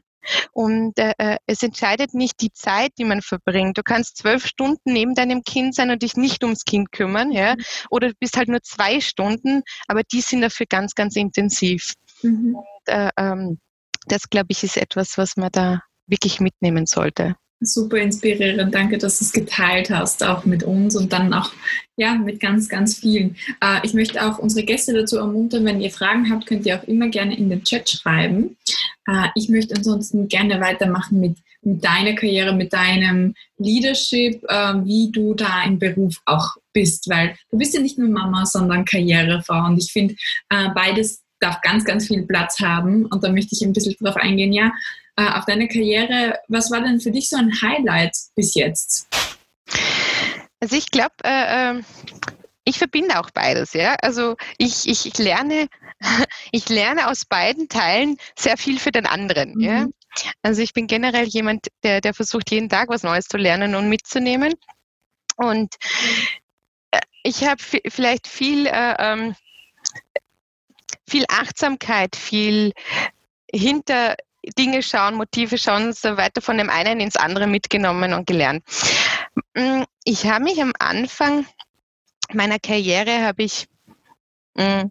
Und äh, äh, es entscheidet nicht die Zeit, die man verbringt. Du kannst zwölf Stunden neben deinem Kind sein und dich nicht ums Kind kümmern, ja, mhm. oder du bist halt nur zwei Stunden, aber die sind dafür ganz, ganz intensiv. Mhm. Und, äh, ähm, das, glaube ich, ist etwas, was man da wirklich mitnehmen sollte. Super inspirierend. Danke, dass du es geteilt hast, auch mit uns und dann auch ja, mit ganz, ganz vielen. Äh, ich möchte auch unsere Gäste dazu ermuntern, wenn ihr Fragen habt, könnt ihr auch immer gerne in den Chat schreiben. Äh, ich möchte ansonsten gerne weitermachen mit, mit deiner Karriere, mit deinem Leadership, äh, wie du da im Beruf auch bist, weil du bist ja nicht nur Mama, sondern Karrierefrau und ich finde beides darf ganz, ganz viel Platz haben. Und da möchte ich ein bisschen drauf eingehen. Ja, äh, auf deine Karriere, was war denn für dich so ein Highlight bis jetzt? Also ich glaube, äh, ähm, ich verbinde auch beides, ja. Also ich, ich, ich lerne, <laughs> ich lerne aus beiden Teilen sehr viel für den anderen, mhm. ja. Also ich bin generell jemand, der, der versucht, jeden Tag was Neues zu lernen und mitzunehmen. Und äh, ich habe vielleicht viel äh, ähm, viel Achtsamkeit, viel hinter Dinge schauen, Motive schauen und so weiter von dem einen ins andere mitgenommen und gelernt. Mm, ich habe mich am Anfang meiner Karriere habe ich mm,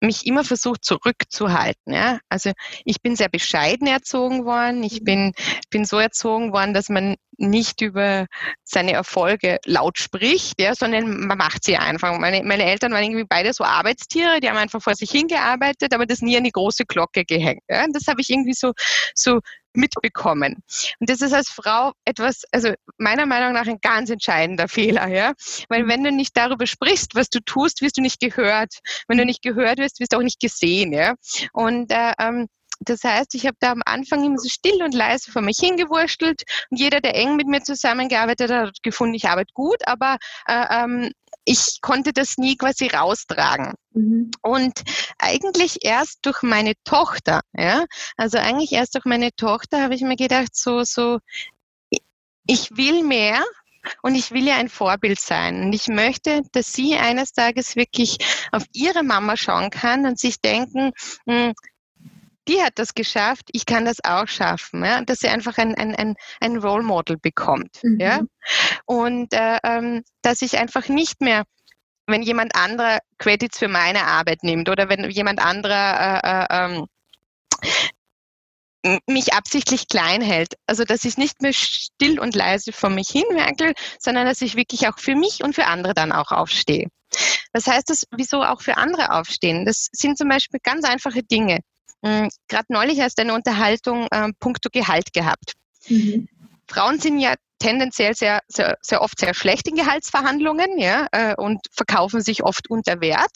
mich immer versucht zurückzuhalten. Ja? Also ich bin sehr bescheiden erzogen worden. Ich bin, bin so erzogen worden, dass man nicht über seine Erfolge laut spricht, ja, sondern man macht sie einfach. Meine, meine Eltern waren irgendwie beide so Arbeitstiere, die haben einfach vor sich hingearbeitet, aber das nie an die große Glocke gehängt. Ja. Das habe ich irgendwie so, so mitbekommen. Und das ist als Frau etwas, also meiner Meinung nach ein ganz entscheidender Fehler, ja. Weil mhm. wenn du nicht darüber sprichst, was du tust, wirst du nicht gehört. Wenn du nicht gehört wirst, wirst du auch nicht gesehen, ja. Und äh, ähm, das heißt, ich habe da am Anfang immer so still und leise vor mich hingewurschtelt und jeder, der eng mit mir zusammengearbeitet hat, hat gefunden, ich arbeite gut, aber äh, ähm, ich konnte das nie quasi raustragen. Mhm. Und eigentlich erst durch meine Tochter, ja, also eigentlich erst durch meine Tochter habe ich mir gedacht, so, so, ich will mehr und ich will ja ein Vorbild sein. Und ich möchte, dass sie eines Tages wirklich auf ihre Mama schauen kann und sich denken, hm, die hat das geschafft, ich kann das auch schaffen. Ja? Dass sie einfach ein, ein, ein, ein Role Model bekommt. Mhm. Ja? Und äh, ähm, dass ich einfach nicht mehr wenn jemand anderer Credits für meine Arbeit nimmt oder wenn jemand anderer äh, äh, ähm, mich absichtlich klein hält. Also dass ich nicht mehr still und leise vor mich hinwerkel, sondern dass ich wirklich auch für mich und für andere dann auch aufstehe. Was heißt das, wieso auch für andere aufstehen? Das sind zum Beispiel ganz einfache Dinge. Hm, Gerade neulich hast du eine Unterhaltung äh, puncto Gehalt gehabt. Mhm. Frauen sind ja tendenziell sehr, sehr, sehr oft sehr schlecht in Gehaltsverhandlungen ja, äh, und verkaufen sich oft unter Wert.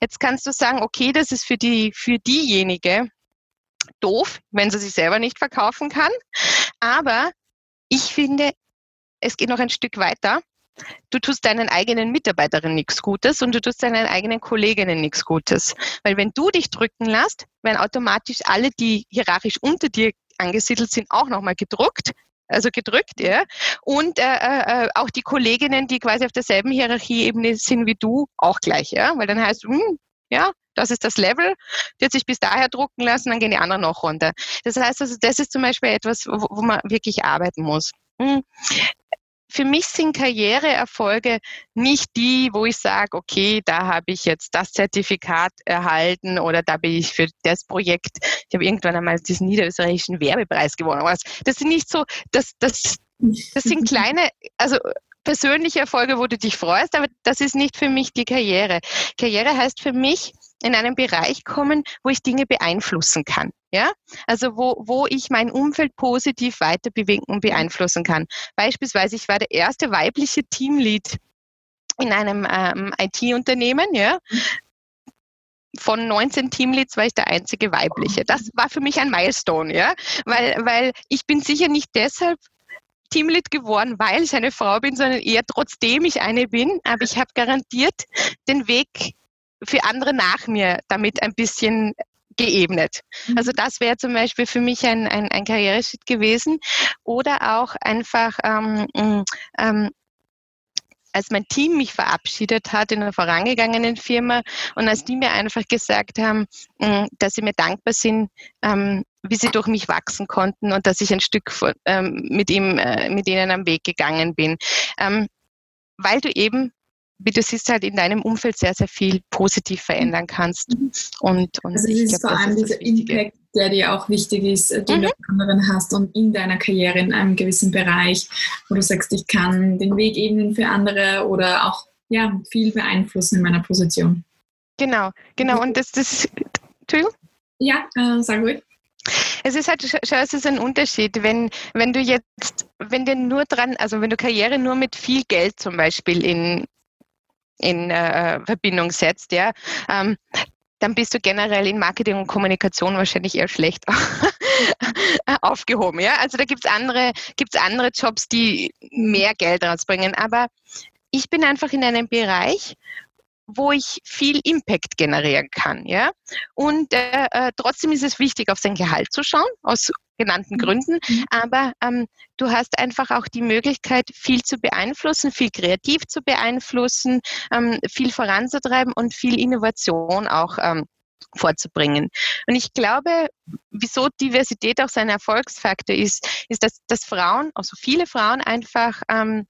Jetzt kannst du sagen, okay, das ist für, die, für diejenige, doof, wenn sie sich selber nicht verkaufen kann. Aber ich finde, es geht noch ein Stück weiter. Du tust deinen eigenen Mitarbeiterinnen nichts Gutes und du tust deinen eigenen Kolleginnen nichts Gutes. Weil wenn du dich drücken lässt, werden automatisch alle, die hierarchisch unter dir angesiedelt sind, auch nochmal gedruckt. Also gedrückt, ja. Und äh, äh, auch die Kolleginnen, die quasi auf derselben Hierarchieebene sind wie du, auch gleich, ja. Weil dann heißt, hm, ja, das ist das Level, die hat sich bis daher drucken lassen, dann gehen die anderen noch runter. Das heißt also, das ist zum Beispiel etwas, wo, wo man wirklich arbeiten muss. Für mich sind Karriereerfolge nicht die, wo ich sage, okay, da habe ich jetzt das Zertifikat erhalten oder da bin ich für das Projekt, ich habe irgendwann einmal diesen niederösterreichischen Werbepreis gewonnen. Das sind nicht so, das, das, das sind kleine, also persönliche Erfolge, wo du dich freust, aber das ist nicht für mich die Karriere. Karriere heißt für mich, in einen Bereich kommen, wo ich Dinge beeinflussen kann. Ja, also wo, wo ich mein Umfeld positiv weiter bewegen und beeinflussen kann. Beispielsweise, ich war der erste weibliche Teamlead in einem ähm, IT-Unternehmen, ja. Von 19 Teamleads war ich der einzige weibliche. Das war für mich ein Milestone, ja, weil, weil ich bin sicher nicht deshalb Teamlead geworden, weil ich eine Frau bin, sondern eher trotzdem ich eine bin. Aber ich habe garantiert den Weg für andere nach mir damit ein bisschen geebnet. Mhm. Also das wäre zum Beispiel für mich ein, ein, ein Karriereschritt gewesen. Oder auch einfach ähm, ähm, als mein Team mich verabschiedet hat in einer vorangegangenen Firma und als die mir einfach gesagt haben, dass sie mir dankbar sind, ähm, wie sie durch mich wachsen konnten und dass ich ein Stück ähm, mit ihm, äh, mit ihnen am Weg gegangen bin. Ähm, weil du eben wie du siehst, halt in deinem Umfeld sehr, sehr viel positiv verändern kannst. Mhm. Und, und also es ist glaub, vor allem dieser Impact, der dir auch wichtig ist, äh, den mhm. du anderen hast und in deiner Karriere in einem gewissen Bereich, wo du sagst, ich kann den Weg ebnen für andere oder auch ja, viel beeinflussen in meiner Position. Genau, genau. Und das, das Entschuldigung? Ja, äh, sag ruhig. Es ist halt, schau, es ist ein Unterschied, wenn, wenn du jetzt, wenn du nur dran, also wenn du Karriere nur mit viel Geld zum Beispiel in, in äh, Verbindung setzt, ja, ähm, dann bist du generell in Marketing und Kommunikation wahrscheinlich eher schlecht <laughs> aufgehoben. Ja? Also da gibt es andere, gibt's andere Jobs, die mehr Geld rausbringen. Aber ich bin einfach in einem Bereich, wo ich viel Impact generieren kann. Ja? Und äh, äh, trotzdem ist es wichtig, auf sein Gehalt zu schauen, aus genannten mhm. Gründen. Mhm. Aber ähm, du hast einfach auch die Möglichkeit, viel zu beeinflussen, viel kreativ zu beeinflussen, ähm, viel voranzutreiben und viel Innovation auch ähm, vorzubringen. Und ich glaube, wieso Diversität auch sein Erfolgsfaktor ist, ist, dass, dass Frauen, also viele Frauen einfach ähm,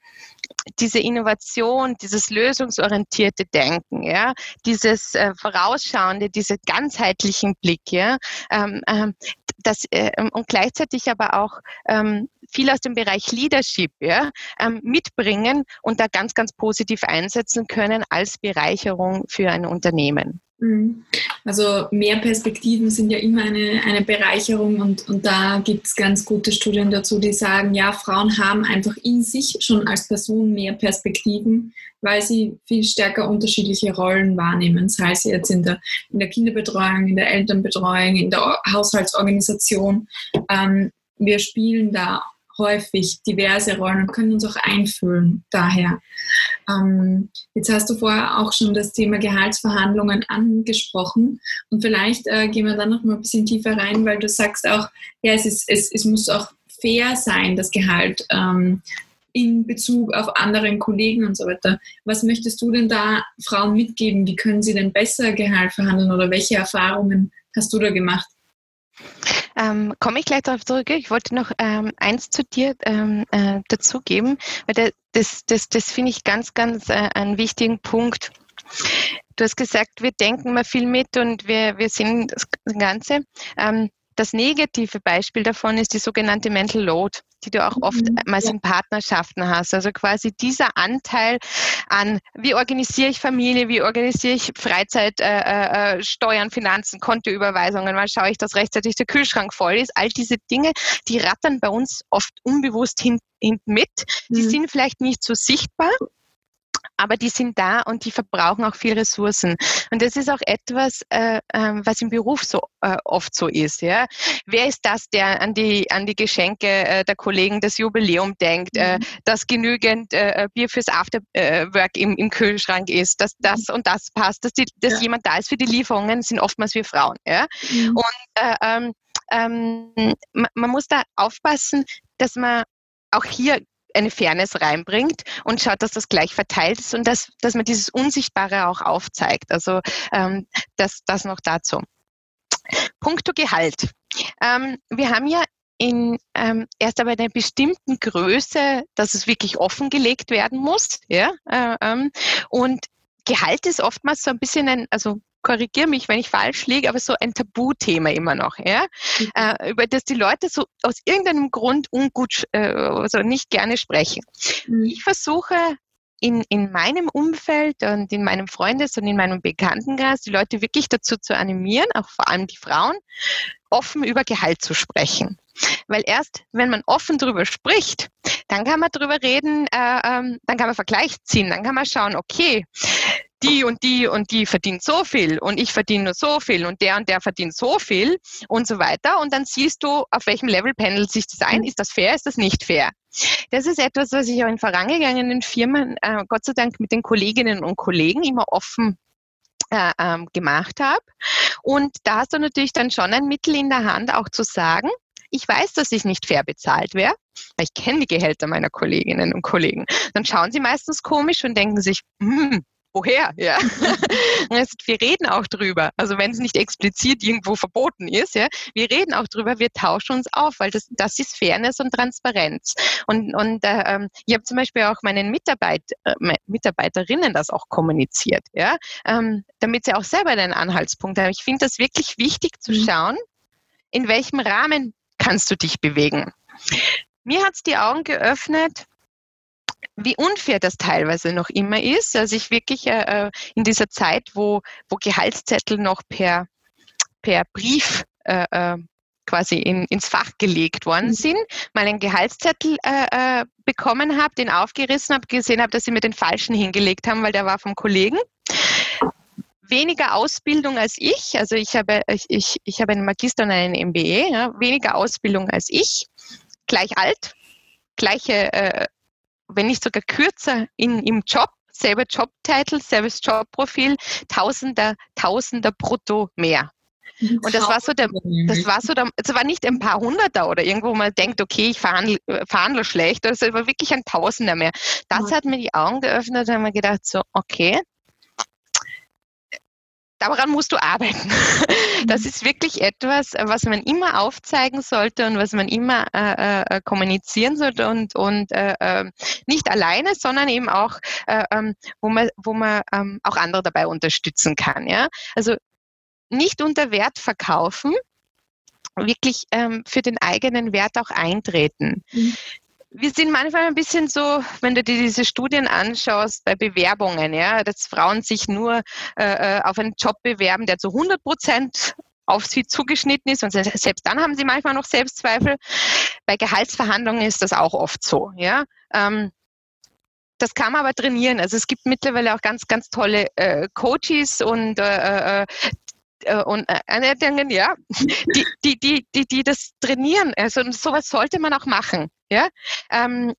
diese Innovation, dieses lösungsorientierte Denken, ja, dieses äh, vorausschauende, diese ganzheitlichen Blick, ja, ähm, ähm, das, äh, und gleichzeitig aber auch ähm, viel aus dem Bereich Leadership ja, ähm, mitbringen und da ganz, ganz positiv einsetzen können als Bereicherung für ein Unternehmen. Mhm. Also mehr Perspektiven sind ja immer eine, eine Bereicherung und, und da gibt es ganz gute Studien dazu, die sagen, ja, Frauen haben einfach in sich schon als Person mehr Perspektiven, weil sie viel stärker unterschiedliche Rollen wahrnehmen, sei es jetzt in der, in der Kinderbetreuung, in der Elternbetreuung, in der Haushaltsorganisation. Ähm, wir spielen da häufig diverse Rollen und können uns auch einfühlen daher. Ähm, jetzt hast du vorher auch schon das Thema Gehaltsverhandlungen angesprochen und vielleicht äh, gehen wir dann noch mal ein bisschen tiefer rein, weil du sagst auch, ja, es, ist, es, es muss auch fair sein, das Gehalt. Ähm, in Bezug auf anderen Kollegen und so weiter. Was möchtest du denn da Frauen mitgeben? Wie können sie denn besser Gehalt verhandeln oder welche Erfahrungen hast du da gemacht? Ähm, Komme ich gleich darauf zurück. Ich wollte noch ähm, eins zu dir ähm, äh, dazugeben, weil der, das, das, das finde ich ganz, ganz äh, einen wichtigen Punkt. Du hast gesagt, wir denken mal viel mit und wir, wir sehen das Ganze. Ähm, das negative Beispiel davon ist die sogenannte Mental Load, die du auch oftmals mhm, in Partnerschaften hast. Also quasi dieser Anteil an, wie organisiere ich Familie, wie organisiere ich Freizeit, äh, äh, äh Steuern, Finanzen, Kontoüberweisungen, wann schaue ich, dass rechtzeitig der Kühlschrank voll ist. All diese Dinge, die rattern bei uns oft unbewusst hinten hin mit. Die mhm. sind vielleicht nicht so sichtbar, aber die sind da und die verbrauchen auch viel Ressourcen. Und das ist auch etwas, äh, äh, was im Beruf so äh, oft so ist. Ja? Wer ist das, der an die, an die Geschenke äh, der Kollegen das Jubiläum denkt, äh, mhm. dass genügend äh, Bier fürs Afterwork im, im Kühlschrank ist, dass das und das passt, dass, die, dass ja. jemand da ist für die Lieferungen, sind oftmals wir Frauen. Ja? Mhm. Und ähm, ähm, man muss da aufpassen, dass man auch hier eine Fairness reinbringt und schaut, dass das gleich verteilt ist und dass, dass man dieses Unsichtbare auch aufzeigt. Also ähm, das, das noch dazu. Punkto Gehalt. Ähm, wir haben ja in, ähm, erst aber einer bestimmten Größe, dass es wirklich offengelegt werden muss. Ja? Äh, ähm, und Gehalt ist oftmals so ein bisschen ein, also korrigiere mich, wenn ich falsch liege, aber so ein Tabuthema immer noch, ja, mhm. äh, über das die Leute so aus irgendeinem Grund ungut, äh, also nicht gerne sprechen. Mhm. Ich versuche in, in meinem Umfeld und in meinem Freundes- und in meinem Bekanntenkreis die Leute wirklich dazu zu animieren, auch vor allem die Frauen, offen über Gehalt zu sprechen. Weil erst, wenn man offen darüber spricht, dann kann man darüber reden, äh, ähm, dann kann man Vergleich ziehen, dann kann man schauen, okay, die und die und die verdient so viel und ich verdiene nur so viel und der und der verdient so viel und so weiter. Und dann siehst du, auf welchem Level pendelt sich das ein. Ist das fair, ist das nicht fair? Das ist etwas, was ich auch in vorangegangenen Firmen, äh, Gott sei Dank mit den Kolleginnen und Kollegen immer offen äh, ähm, gemacht habe. Und da hast du natürlich dann schon ein Mittel in der Hand, auch zu sagen, ich weiß, dass ich nicht fair bezahlt wäre, weil ich kenne die Gehälter meiner Kolleginnen und Kollegen. Dann schauen sie meistens komisch und denken sich, hm, woher? Ja. <laughs> wir reden auch drüber. Also wenn es nicht explizit irgendwo verboten ist, ja, wir reden auch drüber, wir tauschen uns auf, weil das, das ist Fairness und Transparenz. Und, und äh, ähm, ich habe zum Beispiel auch meinen Mitarbeit, äh, Mitarbeiterinnen das auch kommuniziert, ja, ähm, damit sie auch selber einen Anhaltspunkt haben. Ich finde das wirklich wichtig zu mhm. schauen, in welchem Rahmen kannst du dich bewegen. Mir hat es die Augen geöffnet, wie unfair das teilweise noch immer ist. Also ich wirklich äh, äh, in dieser Zeit, wo, wo Gehaltszettel noch per, per Brief äh, äh, quasi in, ins Fach gelegt worden mhm. sind, mal einen Gehaltszettel äh, äh, bekommen habe, den aufgerissen habe, gesehen habe, dass sie mir den falschen hingelegt haben, weil der war vom Kollegen. Weniger Ausbildung als ich, also ich habe, ich, ich, ich habe einen Magister und einen MBA, ja, weniger Ausbildung als ich, gleich alt, gleiche äh, wenn nicht sogar kürzer in, im Job, selber Jobtitel, selbes Jobprofil, Tausender, Tausender brutto mehr. Und das war so der, das war so der, es war nicht ein paar Hunderter oder irgendwo wo man denkt, okay, ich verhandle, verhandle schlecht, also es war wirklich ein Tausender mehr. Das hat mir die Augen geöffnet und haben mir gedacht, so, okay, daran musst du arbeiten. <laughs> Das ist wirklich etwas, was man immer aufzeigen sollte und was man immer äh, äh, kommunizieren sollte und, und äh, ähm, nicht alleine, sondern eben auch, äh, ähm, wo man, wo man ähm, auch andere dabei unterstützen kann. Ja? Also nicht unter Wert verkaufen, wirklich ähm, für den eigenen Wert auch eintreten. Mhm wir sind manchmal ein bisschen so, wenn du dir diese Studien anschaust bei Bewerbungen, ja, dass Frauen sich nur äh, äh auf einen Job bewerben, der zu 100 Prozent auf sie zugeschnitten ist und selbst dann haben sie manchmal noch Selbstzweifel. Bei Gehaltsverhandlungen ist das auch oft so, ja. Ähm, das kann man aber trainieren. Also es gibt mittlerweile auch ganz, ganz tolle äh, Coaches und äh, äh, äh und Anleitungen, ja, die, die, die, die, die das trainieren. Also sowas sollte man auch machen. Ja? Ähm,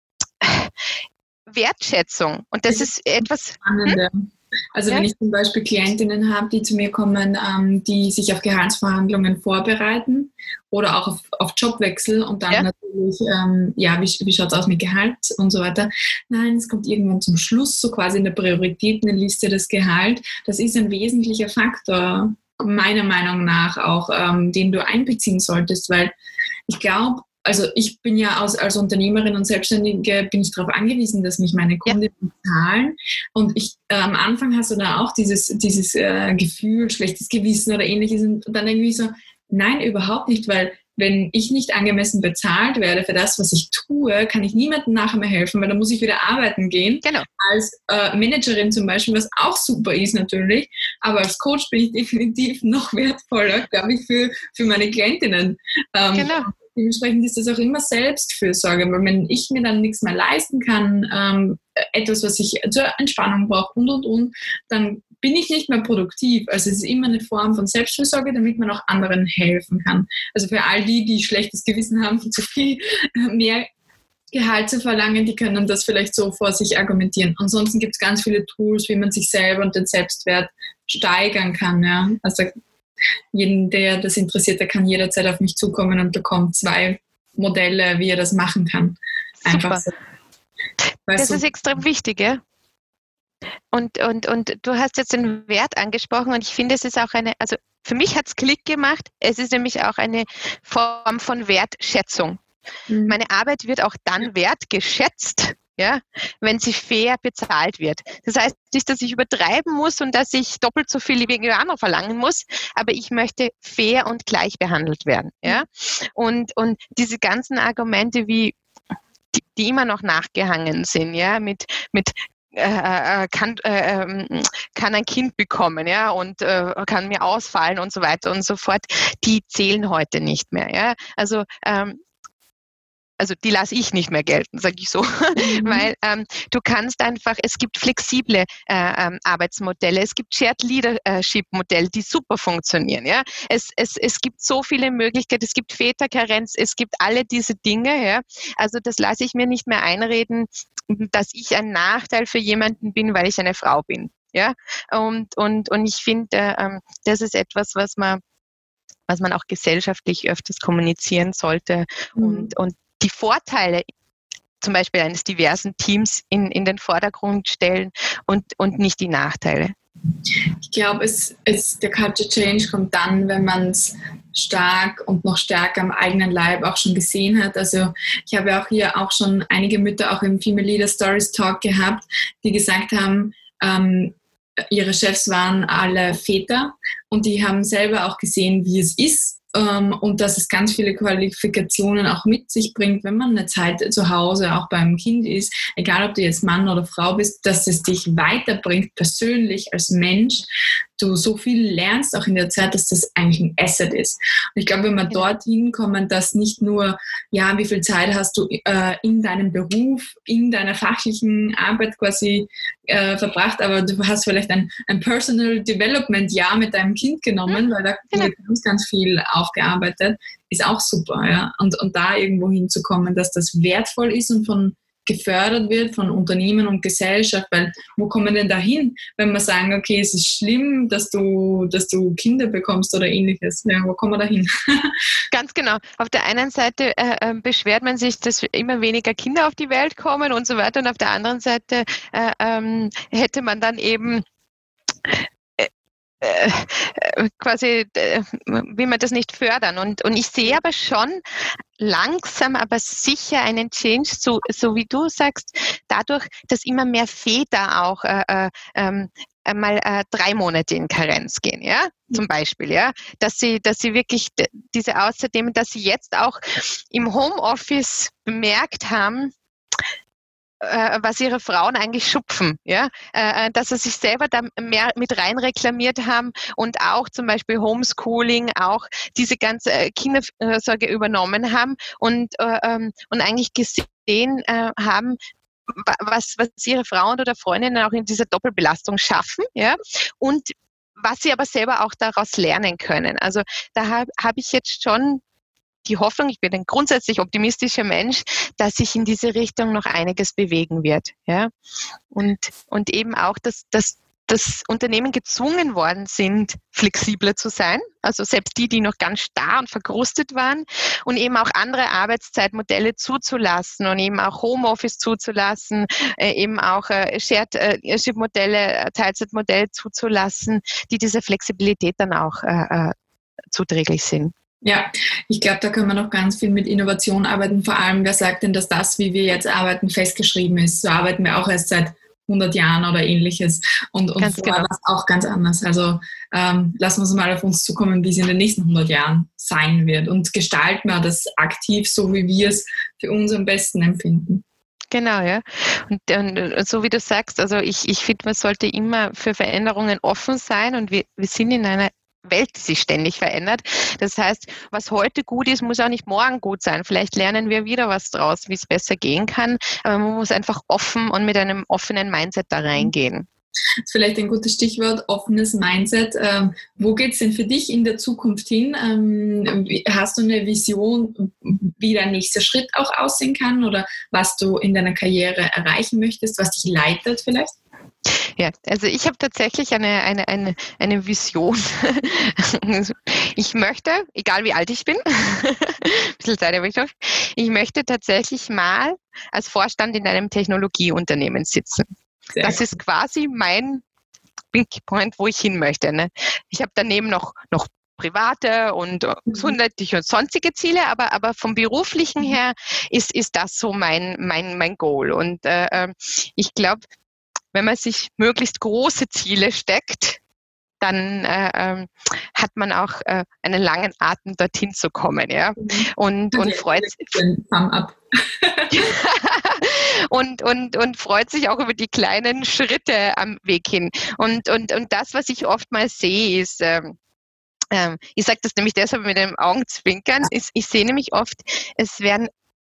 Wertschätzung. Und das, das ist etwas. Hm? Also ja. wenn ich zum Beispiel Klientinnen habe, die zu mir kommen, ähm, die sich auf Gehaltsverhandlungen vorbereiten oder auch auf, auf Jobwechsel und dann ja. natürlich, ähm, ja, wie, wie schaut es aus mit Gehalt und so weiter. Nein, es kommt irgendwann zum Schluss, so quasi in der Prioritätenliste das Gehalt. Das ist ein wesentlicher Faktor, meiner Meinung nach auch, ähm, den du einbeziehen solltest, weil ich glaube, also ich bin ja als, als Unternehmerin und Selbstständige bin ich darauf angewiesen, dass mich meine Kunden ja. bezahlen. Und ich äh, am Anfang hast du da auch dieses, dieses äh, Gefühl, schlechtes Gewissen oder ähnliches. Und dann irgendwie so, nein, überhaupt nicht, weil wenn ich nicht angemessen bezahlt werde für das, was ich tue, kann ich niemandem nachher mehr helfen, weil dann muss ich wieder arbeiten gehen. Genau. Als äh, Managerin zum Beispiel, was auch super ist natürlich, aber als Coach bin ich <laughs> definitiv noch wertvoller, glaube ich, für, für meine Klientinnen. Ähm, genau dementsprechend ist das auch immer Selbstfürsorge, weil wenn ich mir dann nichts mehr leisten kann, ähm, etwas, was ich zur Entspannung brauche und und und, dann bin ich nicht mehr produktiv. Also es ist immer eine Form von Selbstfürsorge, damit man auch anderen helfen kann. Also für all die, die schlechtes Gewissen haben, zu viel mehr Gehalt zu verlangen, die können das vielleicht so vor sich argumentieren. Ansonsten gibt es ganz viele Tools, wie man sich selber und den Selbstwert steigern kann. Ja? Also jeden, der das interessiert, der kann jederzeit auf mich zukommen und bekommt zwei Modelle, wie er das machen kann. Einfach Super. so. das ist extrem wichtig, ja? Und, und, und du hast jetzt den Wert angesprochen und ich finde, es ist auch eine, also für mich hat es Klick gemacht. Es ist nämlich auch eine Form von Wertschätzung. Mhm. Meine Arbeit wird auch dann wertgeschätzt, ja, wenn sie fair bezahlt wird. Das heißt nicht, dass ich übertreiben muss und dass ich doppelt so viel wie andere verlangen muss, aber ich möchte fair und gleich behandelt werden. Ja? Und, und diese ganzen Argumente wie die, die immer noch nachgehangen sind, ja, mit, mit äh, äh kann, äh, ähm, kann ein Kind bekommen, ja, und äh, kann mir ausfallen und so weiter und so fort, die zählen heute nicht mehr, ja. Also ähm, also die lasse ich nicht mehr gelten, sage ich so, <laughs> mhm. weil ähm, du kannst einfach, es gibt flexible äh, ähm, Arbeitsmodelle, es gibt Shared Leadership Modelle, die super funktionieren. Ja, es, es, es gibt so viele Möglichkeiten, es gibt Väterkarenz, es gibt alle diese Dinge. Ja, also das lasse ich mir nicht mehr einreden, dass ich ein Nachteil für jemanden bin, weil ich eine Frau bin. Ja, und und und ich finde, äh, das ist etwas, was man was man auch gesellschaftlich öfters kommunizieren sollte mhm. und, und die Vorteile zum Beispiel eines diversen Teams in, in den Vordergrund stellen und, und nicht die Nachteile. Ich glaube, es, es, der Culture Change kommt dann, wenn man es stark und noch stärker am eigenen Leib auch schon gesehen hat. Also ich habe auch hier auch schon einige Mütter auch im Female Leader Stories Talk gehabt, die gesagt haben, ähm, ihre Chefs waren alle Väter und die haben selber auch gesehen, wie es ist, und dass es ganz viele Qualifikationen auch mit sich bringt, wenn man eine Zeit zu Hause auch beim Kind ist, egal ob du jetzt Mann oder Frau bist, dass es dich weiterbringt persönlich als Mensch, du so viel lernst auch in der Zeit, dass das eigentlich ein Asset ist. Und ich glaube, wenn wir dorthin kommen, dass nicht nur, ja, wie viel Zeit hast du äh, in deinem Beruf, in deiner fachlichen Arbeit quasi äh, verbracht, aber du hast vielleicht ein, ein Personal Development Jahr mit deinem Kind genommen, mhm. weil da genau. wird ganz, ganz viel aufgearbeitet, ist auch super, ja. Und, und da irgendwo hinzukommen, dass das wertvoll ist und von gefördert wird von Unternehmen und Gesellschaft, weil wo kommen denn da hin, wenn wir sagen, okay, es ist schlimm, dass du, dass du Kinder bekommst oder ähnliches. Ja, wo kommen wir da hin? <laughs> Ganz genau. Auf der einen Seite äh, äh, beschwert man sich, dass immer weniger Kinder auf die Welt kommen und so weiter und auf der anderen Seite äh, ähm, hätte man dann eben äh, äh, quasi will man das nicht fördern. Und, und ich sehe aber schon langsam, aber sicher einen Change, so, so wie du sagst, dadurch, dass immer mehr Väter auch äh, äh, ähm, einmal äh, drei Monate in Karenz gehen, ja, zum Beispiel, ja, dass sie, dass sie wirklich diese außerdem, dass sie jetzt auch im Homeoffice bemerkt haben, äh, was ihre Frauen eigentlich schupfen, ja, äh, äh, dass sie sich selber da mehr mit rein reklamiert haben und auch zum Beispiel Homeschooling, auch diese ganze Kindersorge übernommen haben und, ähm, und eigentlich gesehen haben, was, was ihre Frauen oder Freundinnen auch in dieser Doppelbelastung schaffen, ja, und was sie aber selber auch daraus lernen können. Also da habe hab ich jetzt schon die Hoffnung, ich bin ein grundsätzlich optimistischer Mensch, dass sich in diese Richtung noch einiges bewegen wird. Ja? Und, und eben auch, dass, dass dass Unternehmen gezwungen worden sind, flexibler zu sein. Also selbst die, die noch ganz starr und verkrustet waren und eben auch andere Arbeitszeitmodelle zuzulassen und eben auch Homeoffice zuzulassen, äh, eben auch äh, Shared-Modelle, äh, Teilzeitmodelle zuzulassen, die dieser Flexibilität dann auch zuträglich sind. Ja, ich glaube, da können wir noch ganz viel mit Innovation arbeiten. Vor allem, wer sagt denn, dass das, wie wir jetzt arbeiten, festgeschrieben ist? So arbeiten wir auch erst seit 100 Jahren oder ähnliches. Und, und vorher genau. war es auch ganz anders. Also ähm, lassen wir uns mal auf uns zukommen, wie es in den nächsten 100 Jahren sein wird. Und gestalten wir das aktiv, so wie wir es für uns am besten empfinden. Genau, ja. Und, und, so wie du sagst, also ich, ich finde, man sollte immer für Veränderungen offen sein und wir, wir sind in einer Welt, sich ständig verändert. Das heißt, was heute gut ist, muss auch nicht morgen gut sein. Vielleicht lernen wir wieder was draus, wie es besser gehen kann. Aber man muss einfach offen und mit einem offenen Mindset da reingehen. Das ist vielleicht ein gutes Stichwort, offenes Mindset. Ähm, wo geht es denn für dich in der Zukunft hin? Ähm, hast du eine Vision, wie dein nächster Schritt auch aussehen kann oder was du in deiner Karriere erreichen möchtest, was dich leitet vielleicht? Ja, also ich habe tatsächlich eine, eine, eine, eine Vision. <laughs> ich möchte, egal wie alt ich bin, <laughs> ein bisschen Zeit habe ich noch, ich möchte tatsächlich mal als Vorstand in einem Technologieunternehmen sitzen. Sehr das ist quasi mein Big Point, wo ich hin möchte. Ne? Ich habe daneben noch, noch private und mhm. gesundheitliche und sonstige Ziele, aber, aber vom beruflichen mhm. her ist, ist das so mein, mein, mein Goal. Und äh, ähm, ich glaube, wenn man sich möglichst große Ziele steckt, dann äh, ähm, hat man auch äh, einen langen Atem dorthin zu kommen, ja. Mhm. Und, und freut sich. <laughs> und, und, und freut sich auch über die kleinen Schritte am Weg hin. Und, und, und das, was ich oftmals sehe, ist, ähm, ich sage das nämlich deshalb mit dem Augenzwinkern, ist, ich sehe nämlich oft, es werden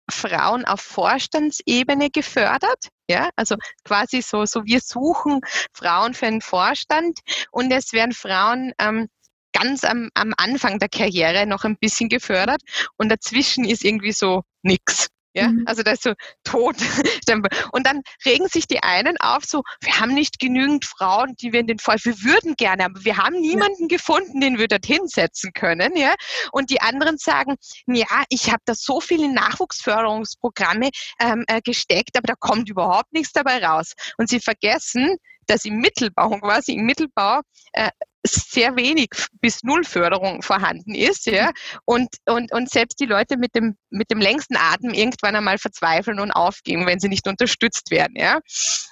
Frauen auf Vorstandsebene gefördert. Ja, also quasi so, so wir suchen Frauen für einen Vorstand und es werden Frauen ähm, ganz am, am Anfang der Karriere noch ein bisschen gefördert und dazwischen ist irgendwie so nix. Ja, mhm. also das ist so tot. <laughs> Und dann regen sich die einen auf, so, wir haben nicht genügend Frauen, die wir in den Fall, wir würden gerne, aber wir haben niemanden ja. gefunden, den wir dorthin setzen können. Ja, und die anderen sagen, ja, ich habe da so viele Nachwuchsförderungsprogramme ähm, äh, gesteckt, aber da kommt überhaupt nichts dabei raus. Und sie vergessen, dass im Mittelbau quasi im Mittelbau äh, sehr wenig bis null Förderung vorhanden ist, ja, und, und, und selbst die Leute mit dem, mit dem längsten Atem irgendwann einmal verzweifeln und aufgeben, wenn sie nicht unterstützt werden, ja,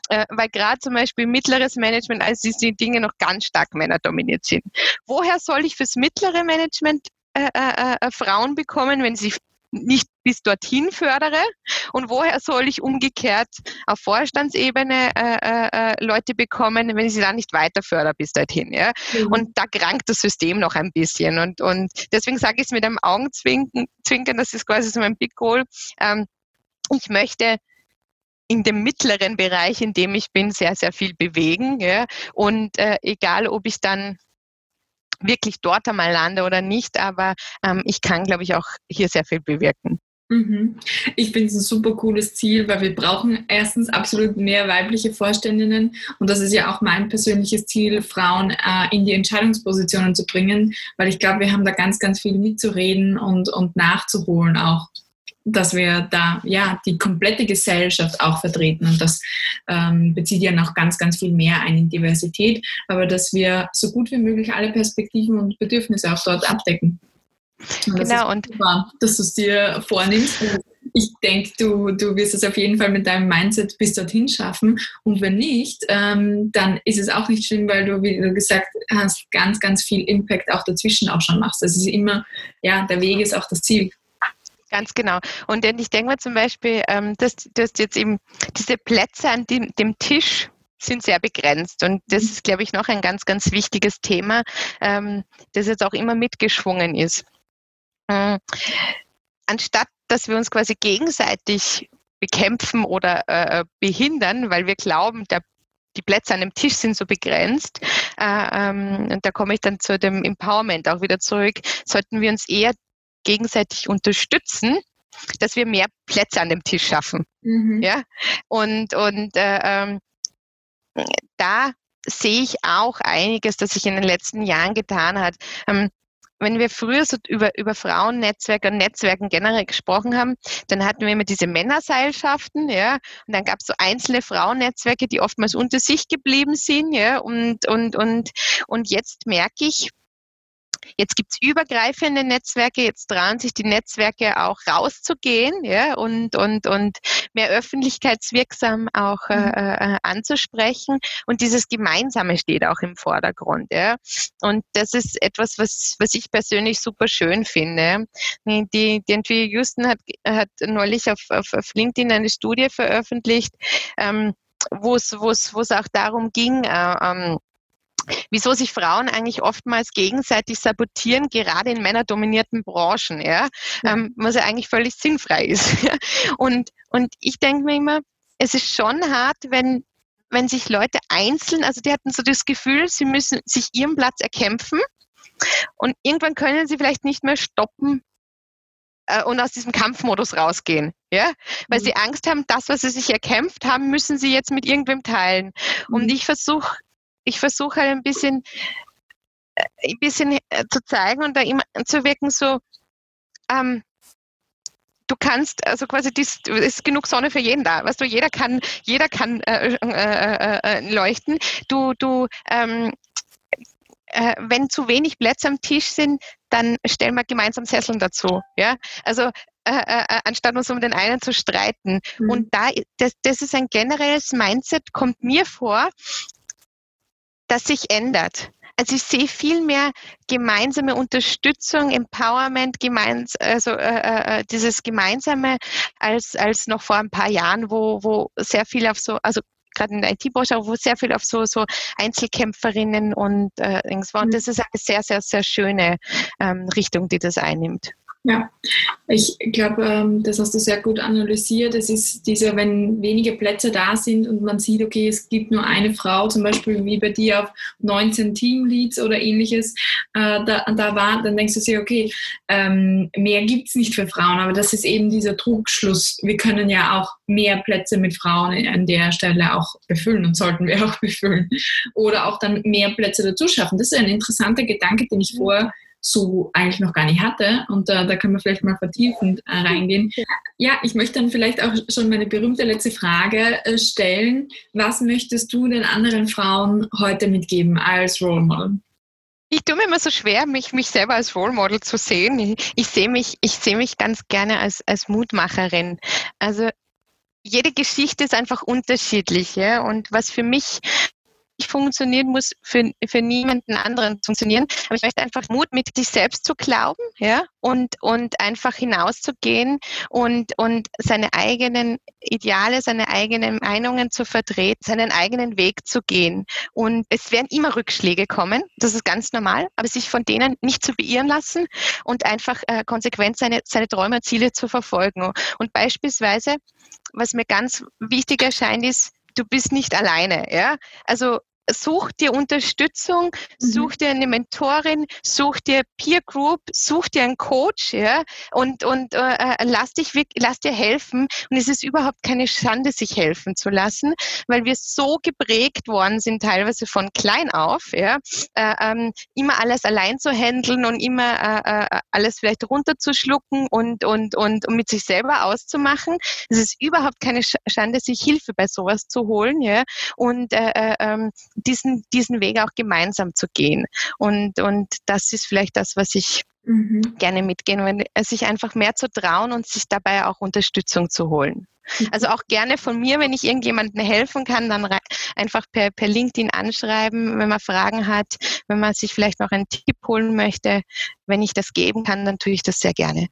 äh, weil gerade zum Beispiel mittleres Management, also die Dinge noch ganz stark männerdominiert sind. Woher soll ich fürs mittlere Management äh, äh, äh Frauen bekommen, wenn sie nicht bis dorthin fördere und woher soll ich umgekehrt auf Vorstandsebene äh, äh, äh, Leute bekommen, wenn ich sie dann nicht weiter fördere bis dorthin. Ja? Mhm. Und da krankt das System noch ein bisschen und, und deswegen sage ich es mit einem Augenzwinkern, das ist quasi so mein Big Goal. Ähm, ich möchte in dem mittleren Bereich, in dem ich bin, sehr, sehr viel bewegen. Ja? Und äh, egal, ob ich dann wirklich dort einmal lande oder nicht, aber ähm, ich kann, glaube ich, auch hier sehr viel bewirken. Mhm. Ich finde es ein super cooles Ziel, weil wir brauchen erstens absolut mehr weibliche Vorständinnen und das ist ja auch mein persönliches Ziel, Frauen äh, in die Entscheidungspositionen zu bringen, weil ich glaube, wir haben da ganz, ganz viel mitzureden und, und nachzuholen auch dass wir da ja die komplette Gesellschaft auch vertreten und das ähm, bezieht ja noch ganz, ganz viel mehr ein in Diversität, aber dass wir so gut wie möglich alle Perspektiven und Bedürfnisse auch dort abdecken. Und genau und super, dass du es dir vornimmst. Ich denke, du, du wirst es auf jeden Fall mit deinem Mindset bis dorthin schaffen. Und wenn nicht, ähm, dann ist es auch nicht schlimm, weil du, wie du gesagt hast, ganz, ganz viel Impact auch dazwischen auch schon machst. Das ist immer, ja, der Weg ist auch das Ziel. Ganz genau. Und denn ich denke mal zum Beispiel, ähm, dass, dass jetzt eben diese Plätze an dem, dem Tisch sind sehr begrenzt. Und das ist, glaube ich, noch ein ganz, ganz wichtiges Thema, ähm, das jetzt auch immer mitgeschwungen ist. Ähm, anstatt, dass wir uns quasi gegenseitig bekämpfen oder äh, behindern, weil wir glauben, der die Plätze an dem Tisch sind so begrenzt, äh, ähm, und da komme ich dann zu dem Empowerment auch wieder zurück, sollten wir uns eher gegenseitig unterstützen, dass wir mehr Plätze an dem Tisch schaffen. Mhm. Ja? Und, und äh, ähm, da sehe ich auch einiges, das sich in den letzten Jahren getan hat. Ähm, wenn wir früher so über, über Frauennetzwerke und Netzwerken generell gesprochen haben, dann hatten wir immer diese Männerseilschaften, ja, und dann gab es so einzelne Frauennetzwerke, die oftmals unter sich geblieben sind, ja, und, und, und, und jetzt merke ich, Jetzt gibt es übergreifende Netzwerke, jetzt trauen sich die Netzwerke auch rauszugehen ja, und, und, und mehr öffentlichkeitswirksam auch äh, mhm. äh, anzusprechen. Und dieses Gemeinsame steht auch im Vordergrund. Ja. Und das ist etwas, was, was ich persönlich super schön finde. Die, die Andrea Houston hat, hat neulich auf, auf, auf LinkedIn eine Studie veröffentlicht, ähm, wo es auch darum ging, äh, ähm, wieso sich Frauen eigentlich oftmals gegenseitig sabotieren, gerade in männerdominierten Branchen, ja, ja. Ähm, was ja eigentlich völlig sinnfrei ist. <laughs> und, und ich denke mir immer, es ist schon hart, wenn, wenn sich Leute einzeln, also die hatten so das Gefühl, sie müssen sich ihren Platz erkämpfen und irgendwann können sie vielleicht nicht mehr stoppen äh, und aus diesem Kampfmodus rausgehen, ja, weil mhm. sie Angst haben, das, was sie sich erkämpft haben, müssen sie jetzt mit irgendwem teilen. Und mhm. ich versuche ich versuche halt ein bisschen, äh, ein bisschen äh, zu zeigen und da immer zu wirken, so, ähm, du kannst, also quasi, dies, ist genug Sonne für jeden da. Weißt du, jeder kann, jeder kann äh, äh, äh, leuchten. Du, du, ähm, äh, wenn zu wenig Plätze am Tisch sind, dann stellen wir gemeinsam Sesseln dazu. Ja, also anstatt uns um den einen zu streiten. Mhm. Und da, das, das ist ein generelles Mindset, kommt mir vor, das sich ändert. Also ich sehe viel mehr gemeinsame Unterstützung, Empowerment, gemeins, also äh, äh, äh, dieses Gemeinsame als, als noch vor ein paar Jahren, wo, wo sehr viel auf so, also gerade in der IT-Branche, wo sehr viel auf so, so Einzelkämpferinnen und äh, war. Und mhm. das ist eine sehr, sehr, sehr schöne ähm, Richtung, die das einnimmt. Ja, ich glaube, ähm, das hast du sehr gut analysiert. Es ist dieser, wenn wenige Plätze da sind und man sieht, okay, es gibt nur eine Frau, zum Beispiel wie bei dir auf 19 Teamleads oder ähnliches, äh, da, da war, dann denkst du dir, okay, ähm, mehr gibt es nicht für Frauen, aber das ist eben dieser Trugschluss. Wir können ja auch mehr Plätze mit Frauen an der Stelle auch befüllen und sollten wir auch <laughs> befüllen. Oder auch dann mehr Plätze dazu schaffen. Das ist ein interessanter Gedanke, den ich vorher so eigentlich noch gar nicht hatte. Und äh, da können wir vielleicht mal vertiefend äh, reingehen. Ja, ich möchte dann vielleicht auch schon meine berühmte letzte Frage äh, stellen. Was möchtest du den anderen Frauen heute mitgeben als Role Model? Ich tue mir immer so schwer, mich, mich selber als Role Model zu sehen. Ich, ich sehe mich, ich sehe mich ganz gerne als, als Mutmacherin. Also jede Geschichte ist einfach unterschiedlich. Ja? Und was für mich funktionieren muss für, für niemanden anderen funktionieren. Aber ich möchte einfach Mut mit sich selbst zu glauben, ja, und, und einfach hinauszugehen und, und seine eigenen Ideale, seine eigenen Meinungen zu vertreten, seinen eigenen Weg zu gehen. Und es werden immer Rückschläge kommen, das ist ganz normal, aber sich von denen nicht zu beirren lassen und einfach äh, konsequent seine, seine Träume und Ziele zu verfolgen. Und beispielsweise, was mir ganz wichtig erscheint, ist, du bist nicht alleine. Ja? Also such dir Unterstützung, mhm. such dir eine Mentorin, such dir Peer Group, such dir einen Coach, ja, und, und äh, äh lass dich lass dir helfen. Und es ist überhaupt keine Schande, sich helfen zu lassen, weil wir so geprägt worden sind, teilweise von klein auf, ja, äh, ähm, immer alles allein zu handeln und immer äh, äh alles vielleicht runterzuschlucken und, und, und, und mit sich selber auszumachen. Es ist überhaupt keine Schande, sich Hilfe bei sowas zu holen, ja, und äh, äh ähm, diesen, diesen Weg auch gemeinsam zu gehen. Und, und das ist vielleicht das, was ich mhm. gerne mitgehen, wenn, sich einfach mehr zu trauen und sich dabei auch Unterstützung zu holen. Mhm. Also auch gerne von mir, wenn ich irgendjemandem helfen kann, dann einfach per, per LinkedIn anschreiben, wenn man Fragen hat, wenn man sich vielleicht noch einen Tipp holen möchte. Wenn ich das geben kann, dann tue ich das sehr gerne.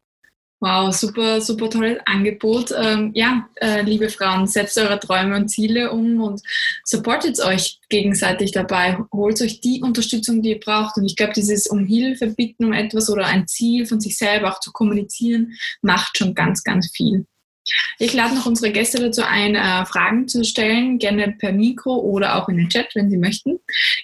Wow, super, super tolles Angebot. Ähm, ja, äh, liebe Frauen, setzt eure Träume und Ziele um und supportet euch gegenseitig dabei. Holt euch die Unterstützung, die ihr braucht. Und ich glaube, dieses um Hilfe bitten um etwas oder ein Ziel von sich selber auch zu kommunizieren, macht schon ganz, ganz viel. Ich lade noch unsere Gäste dazu ein, äh, Fragen zu stellen, gerne per Mikro oder auch in den Chat, wenn sie möchten.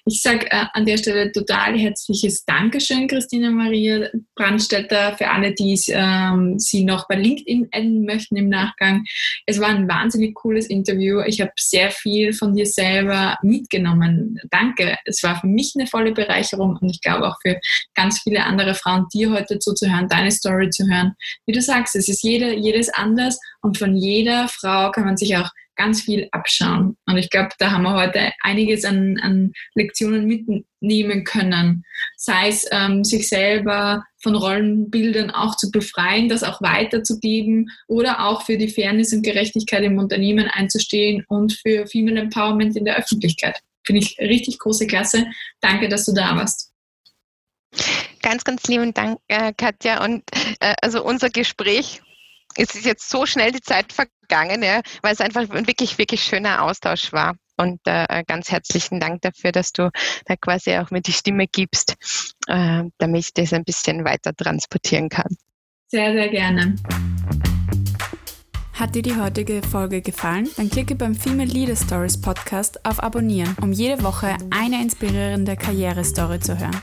Ich sage äh, an der Stelle total herzliches Dankeschön, Christina Maria Brandstätter, für alle, die ähm, Sie noch bei LinkedIn adden möchten im Nachgang. Es war ein wahnsinnig cooles Interview. Ich habe sehr viel von dir selber mitgenommen. Danke. Es war für mich eine volle Bereicherung und ich glaube auch für ganz viele andere Frauen, dir heute zuzuhören, deine Story zu hören. Wie du sagst, es ist jede, jedes anders und von jeder Frau kann man sich auch ganz viel abschauen. Und ich glaube, da haben wir heute einiges an, an Lektionen mitnehmen können. Sei es, ähm, sich selber von Rollenbildern auch zu befreien, das auch weiterzugeben oder auch für die Fairness und Gerechtigkeit im Unternehmen einzustehen und für Female Empowerment in der Öffentlichkeit. Finde ich richtig große Klasse. Danke, dass du da warst. Ganz, ganz lieben Dank, äh, Katja. Und äh, also unser Gespräch es ist jetzt so schnell die Zeit vergangen, ja, weil es einfach ein wirklich, wirklich schöner Austausch war. Und äh, ganz herzlichen Dank dafür, dass du da quasi auch mir die Stimme gibst, äh, damit ich das ein bisschen weiter transportieren kann. Sehr, sehr gerne. Hat dir die heutige Folge gefallen? Dann klicke beim Female Leader Stories Podcast auf Abonnieren, um jede Woche eine inspirierende Karrierestory zu hören.